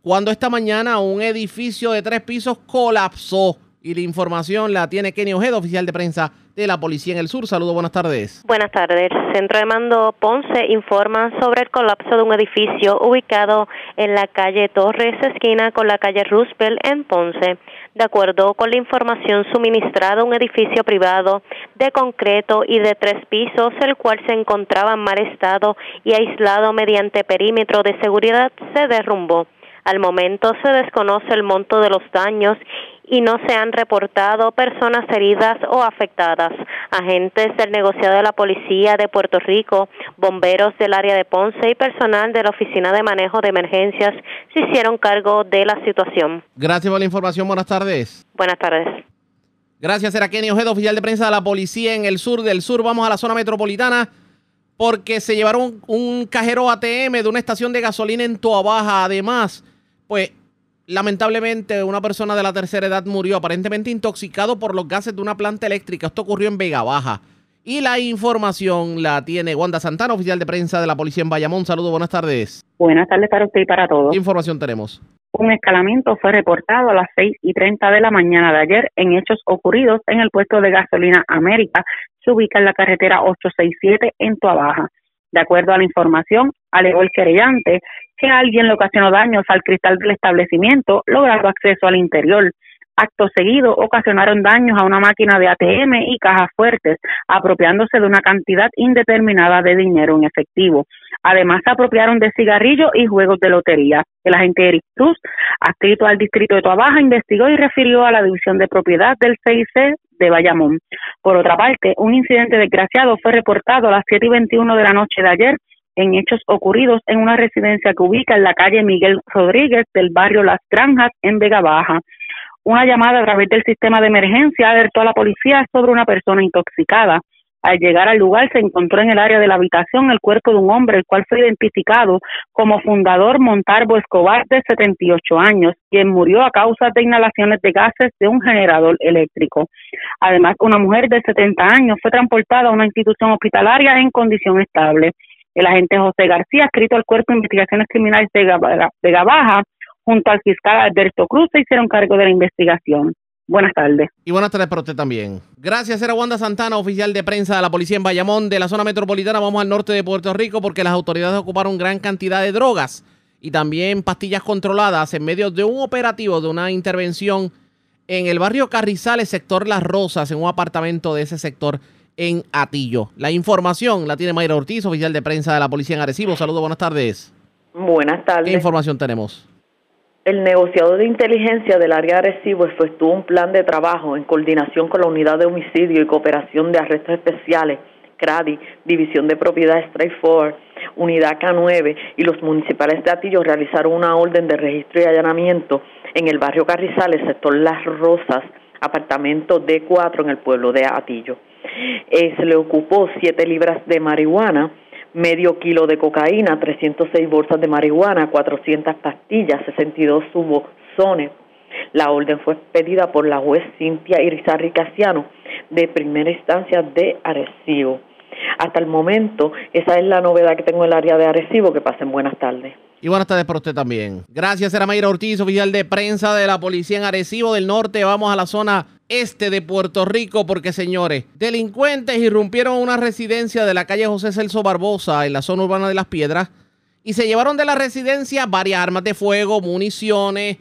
Speaker 2: cuando esta mañana un edificio de tres pisos colapsó y la información la tiene Kenny Ojeda, oficial de prensa de la Policía en el Sur. Saludos, buenas tardes.
Speaker 22: Buenas tardes. Centro de Mando Ponce informa sobre el colapso de un edificio ubicado en la calle Torres, esquina con la calle Roosevelt en Ponce. De acuerdo con la información suministrada, un edificio privado de concreto y de tres pisos, el cual se encontraba en mal estado y aislado mediante perímetro de seguridad, se derrumbó. Al momento se desconoce el monto de los daños y no se han reportado personas heridas o afectadas. Agentes del negociado de la Policía de Puerto Rico, bomberos del área de Ponce y personal de la Oficina de Manejo de Emergencias se hicieron cargo de la situación.
Speaker 2: Gracias por la información. Buenas tardes.
Speaker 22: Buenas tardes.
Speaker 2: Gracias, era Kenny Ojeda, oficial de prensa de la policía en el sur del sur. Vamos a la zona metropolitana porque se llevaron un cajero ATM de una estación de gasolina en Toabaja. Además, pues lamentablemente una persona de la tercera edad murió aparentemente intoxicado por los gases de una planta eléctrica. Esto ocurrió en Vega Baja. Y la información la tiene Wanda Santana, oficial de prensa de la policía en Bayamón. Saludos, buenas tardes.
Speaker 23: Buenas tardes para usted y para todos.
Speaker 2: ¿Qué información tenemos?
Speaker 23: Un escalamiento fue reportado a las 6 y 30 de la mañana de ayer en hechos ocurridos en el puesto de gasolina América. Se ubica en la carretera 867 en Tuabaja. De acuerdo a la información, alegó el querellante que alguien le ocasionó daños al cristal del establecimiento, logrando acceso al interior. Acto seguido, ocasionaron daños a una máquina de ATM y cajas fuertes, apropiándose de una cantidad indeterminada de dinero en efectivo. Además, se apropiaron de cigarrillos y juegos de lotería. El agente Eric Cruz, adscrito al distrito de Tuabaja, investigó y refirió a la división de propiedad del CIC de Bayamón. Por otra parte, un incidente desgraciado fue reportado a las 7 y 21 de la noche de ayer en hechos ocurridos en una residencia que ubica en la calle Miguel Rodríguez del barrio Las Granjas en Vega Baja. Una llamada a través del sistema de emergencia alertó a la policía sobre una persona intoxicada. Al llegar al lugar se encontró en el área de la habitación el cuerpo de un hombre, el cual fue identificado como fundador Montarbo Escobar de 78 años, quien murió a causa de inhalaciones de gases de un generador eléctrico. Además, una mujer de 70 años fue transportada a una institución hospitalaria en condición estable. El agente José García, escrito al Cuerpo de Investigaciones Criminales de Vega Baja, junto al fiscal Alberto Cruz, se hicieron cargo de la investigación. Buenas tardes.
Speaker 2: Y buenas tardes para usted también. Gracias, era Wanda Santana, oficial de prensa de la policía en Bayamón, de la zona metropolitana. Vamos al norte de Puerto Rico porque las autoridades ocuparon gran cantidad de drogas y también pastillas controladas en medio de un operativo, de una intervención en el barrio Carrizales, sector Las Rosas, en un apartamento de ese sector en Atillo. La información la tiene Mayra Ortiz, oficial de prensa de la Policía en Arecibo. Saludos, buenas tardes.
Speaker 24: Buenas tardes.
Speaker 2: ¿Qué información tenemos?
Speaker 24: El negociador de inteligencia del área de Arecibo efectuó un plan de trabajo en coordinación con la Unidad de Homicidio y Cooperación de Arrestos Especiales, CRADI, División de Propiedad Straightforward, Unidad K9 y los municipales de Atillo realizaron una orden de registro y allanamiento en el barrio Carrizales, sector Las Rosas, apartamento D4 en el pueblo de Atillo. Eh, se le ocupó 7 libras de marihuana, medio kilo de cocaína, 306 bolsas de marihuana, 400 pastillas, 62 subozones. La orden fue pedida por la juez Cintia Irizarri Casiano de primera instancia de Arecibo. Hasta el momento, esa es la novedad que tengo en el área de Arecibo. Que pasen buenas tardes.
Speaker 2: Y buenas tardes para usted también. Gracias, era Mayra Ortiz, oficial de prensa de la policía en Arecibo del Norte. Vamos a la zona este de Puerto Rico porque, señores, delincuentes irrumpieron una residencia de la calle José Celso Barbosa en la zona urbana de Las Piedras y se llevaron de la residencia varias armas de fuego, municiones.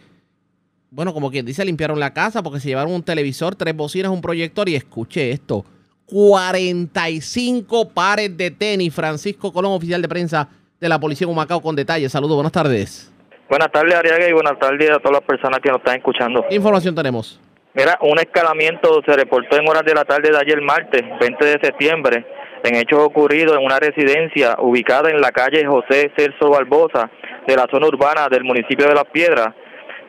Speaker 2: Bueno, como quien dice, limpiaron la casa porque se llevaron un televisor, tres bocinas, un proyector y escuche esto. 45 pares de tenis. Francisco Colón, oficial de prensa de la Policía de Humacao, con detalles. Saludos, buenas tardes.
Speaker 25: Buenas tardes, Ariaga, y buenas tardes a todas las personas que nos están escuchando.
Speaker 2: ¿Qué información tenemos?
Speaker 25: Mira, un escalamiento se reportó en horas de la tarde de ayer martes, 20 de septiembre, en hechos ocurridos en una residencia ubicada en la calle José Celso Barbosa, de la zona urbana del municipio de Las Piedras.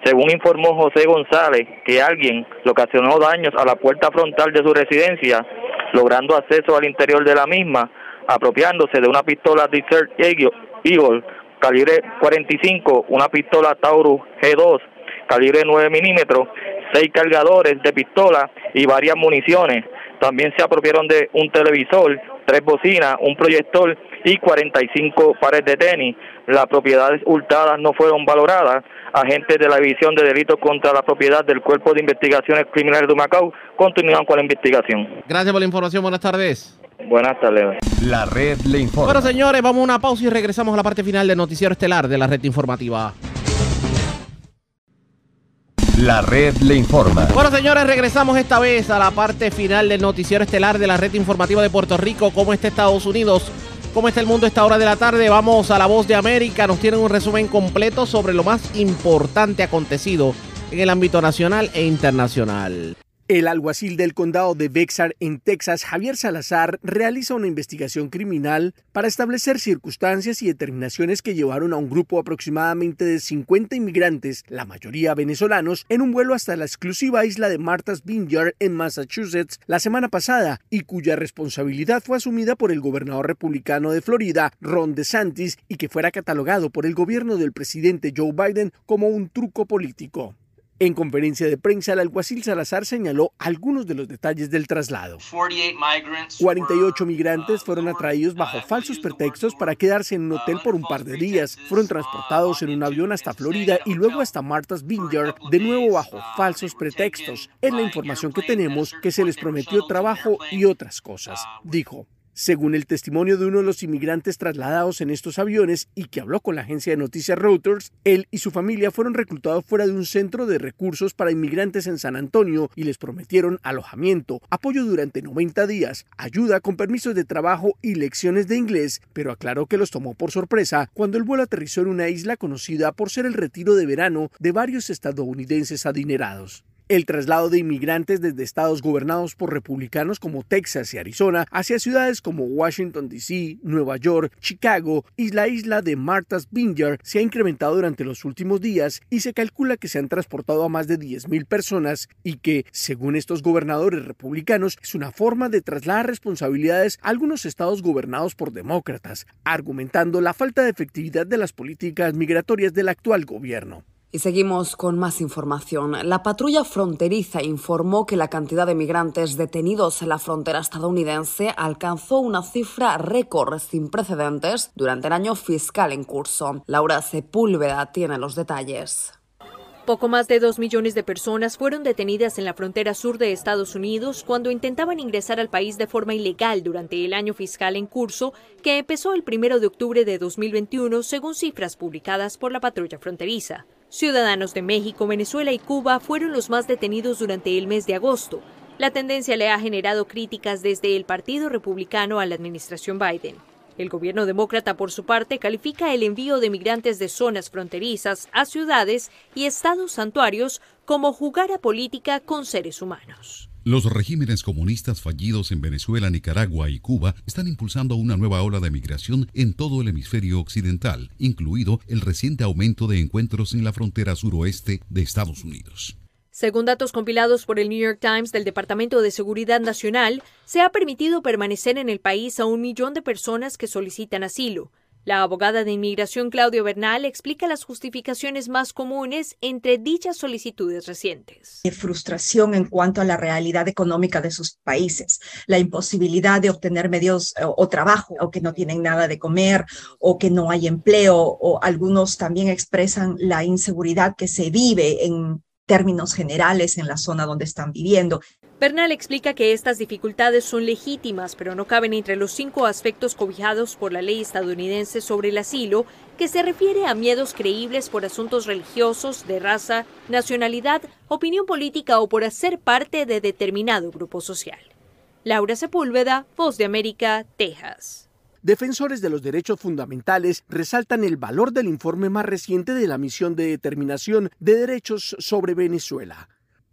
Speaker 25: Según informó José González, que alguien le ocasionó daños a la puerta frontal de su residencia, logrando acceso al interior de la misma, apropiándose de una pistola Desert Eagle calibre 45, una pistola Taurus G2 calibre 9 milímetros, seis cargadores de pistola y varias municiones. También se apropiaron de un televisor, tres bocinas, un proyector y 45 pares de tenis. Las propiedades hurtadas no fueron valoradas. Agentes de la División de Delitos contra la Propiedad del Cuerpo de Investigaciones Criminales de Macao continúan con la investigación.
Speaker 2: Gracias por la información. Buenas tardes.
Speaker 25: Buenas tardes.
Speaker 5: La red le informa.
Speaker 2: Bueno, señores, vamos a una pausa y regresamos a la parte final del noticiero estelar de la red informativa.
Speaker 5: La red le informa.
Speaker 2: Bueno, señores, regresamos esta vez a la parte final del noticiero estelar de la red informativa de Puerto Rico. ¿Cómo está Estados Unidos? ¿Cómo está el mundo a esta hora de la tarde? Vamos a la voz de América. Nos tienen un resumen completo sobre lo más importante acontecido en el ámbito nacional e internacional.
Speaker 26: El alguacil del condado de Bexar en Texas, Javier Salazar, realiza una investigación criminal para establecer circunstancias y determinaciones que llevaron a un grupo aproximadamente de 50 inmigrantes, la mayoría venezolanos, en un vuelo hasta la exclusiva isla de Martha's Vineyard en Massachusetts la semana pasada y cuya responsabilidad fue asumida por el gobernador republicano de Florida, Ron DeSantis, y que fuera catalogado por el gobierno del presidente Joe Biden como un truco político. En conferencia de prensa, el alguacil Salazar señaló algunos de los detalles del traslado. 48 migrantes fueron atraídos bajo falsos pretextos para quedarse en un hotel por un par de días. Fueron transportados en un avión hasta Florida y luego hasta Martha's Vineyard, de nuevo bajo falsos pretextos. Es la información que tenemos que se les prometió trabajo y otras cosas, dijo. Según el testimonio de uno de los inmigrantes trasladados en estos aviones y que habló con la agencia de noticias Reuters, él y su familia fueron reclutados fuera de un centro de recursos para inmigrantes en San Antonio y les prometieron alojamiento, apoyo durante 90 días, ayuda con permisos de trabajo y lecciones de inglés, pero aclaró que los tomó por sorpresa cuando el vuelo aterrizó en una isla conocida por ser el retiro de verano de varios estadounidenses adinerados. El traslado de inmigrantes desde estados gobernados por republicanos como Texas y Arizona hacia ciudades como Washington, D.C., Nueva York, Chicago y la isla de Martha's Vineyard se ha incrementado durante los últimos días y se calcula que se han transportado a más de 10.000 personas y que, según estos gobernadores republicanos, es una forma de trasladar responsabilidades a algunos estados gobernados por demócratas, argumentando la falta de efectividad de las políticas migratorias del actual gobierno.
Speaker 27: Y seguimos con más información. La patrulla fronteriza informó que la cantidad de migrantes detenidos en la frontera estadounidense alcanzó una cifra récord sin precedentes durante el año fiscal en curso. Laura Sepúlveda tiene los detalles.
Speaker 28: Poco más de dos millones de personas fueron detenidas en la frontera sur de Estados Unidos cuando intentaban ingresar al país de forma ilegal durante el año fiscal en curso, que empezó el primero de octubre de 2021, según cifras publicadas por la patrulla fronteriza. Ciudadanos de México, Venezuela y Cuba fueron los más detenidos durante el mes de agosto. La tendencia le ha generado críticas desde el Partido Republicano a la administración Biden. El gobierno demócrata, por su parte, califica el envío de migrantes de zonas fronterizas a ciudades y estados santuarios como jugar a política con seres humanos.
Speaker 29: Los regímenes comunistas fallidos en Venezuela, Nicaragua y Cuba están impulsando una nueva ola de migración en todo el hemisferio occidental, incluido el reciente aumento de encuentros en la frontera suroeste de Estados Unidos.
Speaker 28: Según datos compilados por el New York Times del Departamento de Seguridad Nacional, se ha permitido permanecer en el país a un millón de personas que solicitan asilo, la abogada de inmigración Claudio Bernal explica las justificaciones más comunes entre dichas solicitudes recientes.
Speaker 30: Frustración en cuanto a la realidad económica de sus países, la imposibilidad de obtener medios o, o trabajo, o que no tienen nada de comer, o que no hay empleo, o algunos también expresan la inseguridad que se vive en términos generales en la zona donde están viviendo.
Speaker 28: Bernal explica que estas dificultades son legítimas, pero no caben entre los cinco aspectos cobijados por la ley estadounidense sobre el asilo, que se refiere a miedos creíbles por asuntos religiosos, de raza, nacionalidad, opinión política o por hacer parte de determinado grupo social. Laura Sepúlveda, Voz de América, Texas.
Speaker 26: Defensores de los derechos fundamentales resaltan el valor del informe más reciente de la misión de determinación de derechos sobre Venezuela.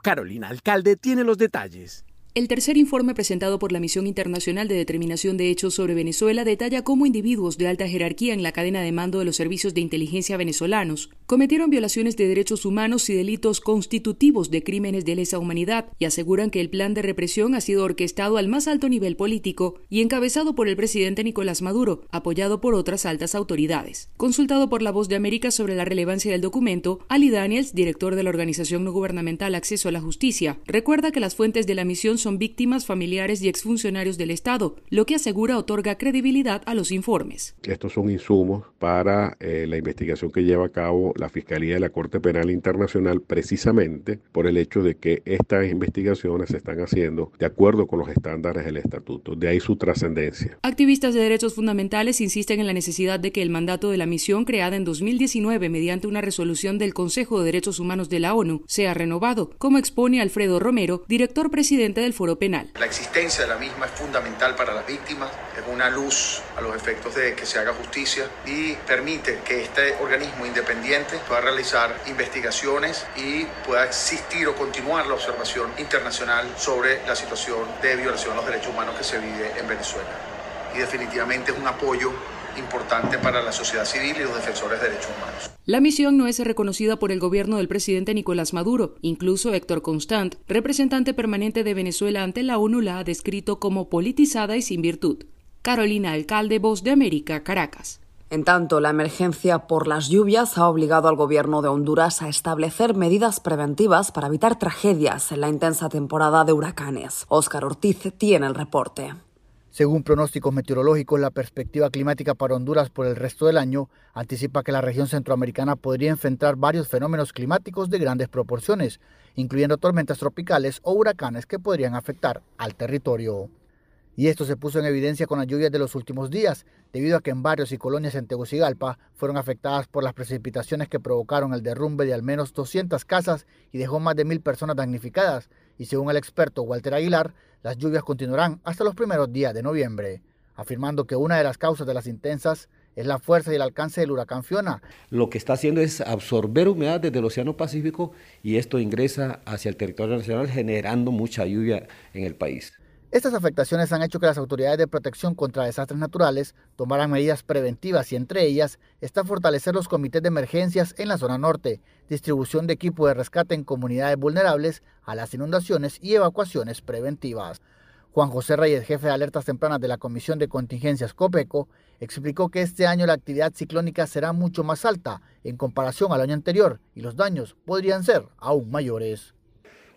Speaker 26: Carolina Alcalde tiene los detalles.
Speaker 31: El tercer informe presentado por la Misión Internacional de Determinación de Hechos sobre Venezuela detalla cómo individuos de alta jerarquía en la cadena de mando de los servicios de inteligencia venezolanos
Speaker 21: cometieron violaciones de derechos humanos y delitos constitutivos de crímenes de lesa humanidad y aseguran que el plan de represión ha sido orquestado al más alto nivel político y encabezado por el presidente Nicolás Maduro, apoyado por otras altas autoridades. Consultado por La Voz de América sobre la relevancia del documento, Ali Daniels, director de la organización no gubernamental Acceso a la Justicia, recuerda que las fuentes de la misión son víctimas, familiares y exfuncionarios del Estado, lo que asegura otorga credibilidad a los informes.
Speaker 32: Estos son insumos para eh, la investigación que lleva a cabo la Fiscalía de la Corte Penal Internacional precisamente por el hecho de que estas investigaciones se están haciendo de acuerdo con los estándares del estatuto. De ahí su trascendencia.
Speaker 21: Activistas de derechos fundamentales insisten en la necesidad de que el mandato de la misión creada en 2019 mediante una resolución del Consejo de Derechos Humanos de la ONU sea renovado, como expone Alfredo Romero, director presidente del Foro Penal.
Speaker 26: La existencia de la misma es fundamental para las víctimas, es una luz a los efectos de que se haga justicia y permite que este organismo independiente pueda realizar investigaciones y pueda existir o continuar la observación internacional sobre la situación de violación a los derechos humanos que se vive en Venezuela. Y definitivamente es un apoyo importante para la sociedad civil y los defensores de derechos humanos.
Speaker 21: La misión no es reconocida por el gobierno del presidente Nicolás Maduro. Incluso Héctor Constant, representante permanente de Venezuela ante la ONU, la ha descrito como politizada y sin virtud. Carolina Alcalde, Voz de América, Caracas.
Speaker 27: En tanto, la emergencia por las lluvias ha obligado al gobierno de Honduras a establecer medidas preventivas para evitar tragedias en la intensa temporada de huracanes. Óscar Ortiz tiene el reporte.
Speaker 33: Según pronósticos meteorológicos, la perspectiva climática para Honduras por el resto del año anticipa que la región centroamericana podría enfrentar varios fenómenos climáticos de grandes proporciones, incluyendo tormentas tropicales o huracanes que podrían afectar al territorio. Y esto se puso en evidencia con las lluvias de los últimos días, debido a que en barrios y colonias en Tegucigalpa fueron afectadas por las precipitaciones que provocaron el derrumbe de al menos 200 casas y dejó más de mil personas damnificadas. Y según el experto Walter Aguilar, las lluvias continuarán hasta los primeros días de noviembre, afirmando que una de las causas de las intensas es la fuerza y el alcance del huracán Fiona.
Speaker 34: Lo que está haciendo es absorber humedad desde el Océano Pacífico y esto ingresa hacia el territorio nacional generando mucha lluvia en el país.
Speaker 33: Estas afectaciones han hecho que las autoridades de protección contra desastres naturales tomaran medidas preventivas y entre ellas está fortalecer los comités de emergencias en la zona norte, distribución de equipo de rescate en comunidades vulnerables a las inundaciones y evacuaciones preventivas. Juan José Reyes, jefe de alertas tempranas de la Comisión de Contingencias COPECO, explicó que este año la actividad ciclónica será mucho más alta en comparación al año anterior y los daños podrían ser aún mayores.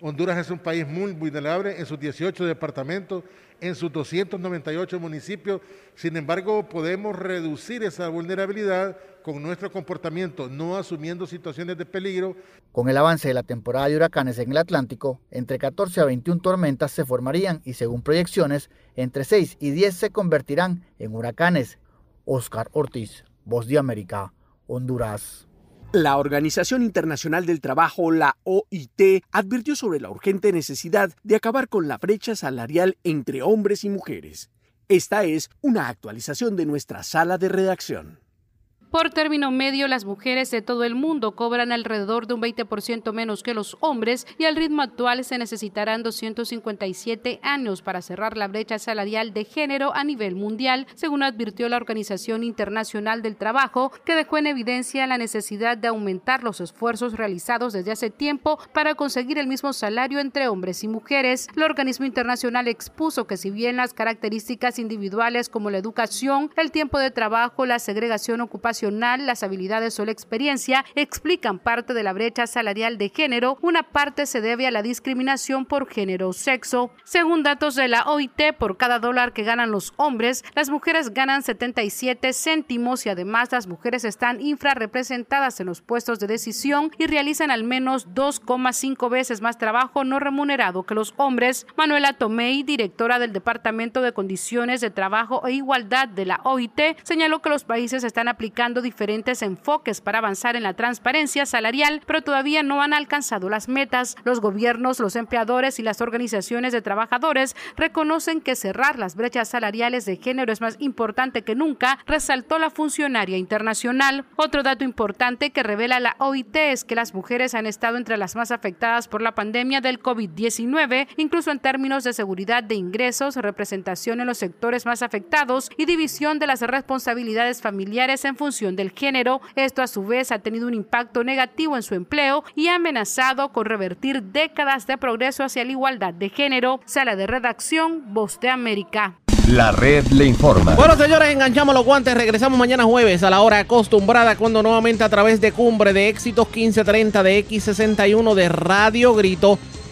Speaker 35: Honduras es un país muy vulnerable en sus 18 departamentos, en sus 298 municipios. Sin embargo, podemos reducir esa vulnerabilidad con nuestro comportamiento, no asumiendo situaciones de peligro.
Speaker 33: Con el avance de la temporada de huracanes en el Atlántico, entre 14 a 21 tormentas se formarían y según proyecciones, entre 6 y 10 se convertirán en huracanes. Oscar Ortiz, Voz de América, Honduras.
Speaker 36: La Organización Internacional del Trabajo, la OIT, advirtió sobre la urgente necesidad de acabar con la brecha salarial entre hombres y mujeres. Esta es una actualización de nuestra sala de redacción.
Speaker 37: Por término medio, las mujeres de todo el mundo cobran alrededor de un 20% menos que los hombres y al ritmo actual se necesitarán 257 años para cerrar la brecha salarial de género a nivel mundial, según advirtió la Organización Internacional del Trabajo, que dejó en evidencia la necesidad de aumentar los esfuerzos realizados desde hace tiempo para conseguir el mismo salario entre hombres y mujeres. El organismo internacional expuso que si bien las características individuales como la educación, el tiempo de trabajo, la segregación ocupacional, las habilidades o la experiencia explican parte de la brecha salarial de género, una parte se debe a la discriminación por género o sexo. Según datos de la OIT, por cada dólar que ganan los hombres, las mujeres ganan 77 céntimos y además las mujeres están infrarrepresentadas en los puestos de decisión y realizan al menos 2,5 veces más trabajo no remunerado que los hombres. Manuela Tomei, directora del Departamento de Condiciones de Trabajo e Igualdad de la OIT, señaló que los países están aplicando diferentes enfoques para avanzar en la transparencia salarial, pero todavía no han alcanzado las metas. Los gobiernos, los empleadores y las organizaciones de trabajadores reconocen que cerrar las brechas salariales de género es más importante que nunca, resaltó la funcionaria internacional. Otro dato importante que revela la OIT es que las mujeres han estado entre las más afectadas por la pandemia del COVID-19, incluso en términos de seguridad de ingresos, representación en los sectores más afectados y división de las responsabilidades familiares en función discusión del género. Esto a su vez ha tenido un impacto negativo en su empleo y ha amenazado con revertir décadas de progreso hacia la igualdad de género. Sala de redacción, Voz de América.
Speaker 5: La red le informa.
Speaker 2: Bueno, señores, enganchamos los guantes. Regresamos mañana jueves a la hora acostumbrada, cuando nuevamente a través de Cumbre de Éxitos 1530 de X61 de Radio Grito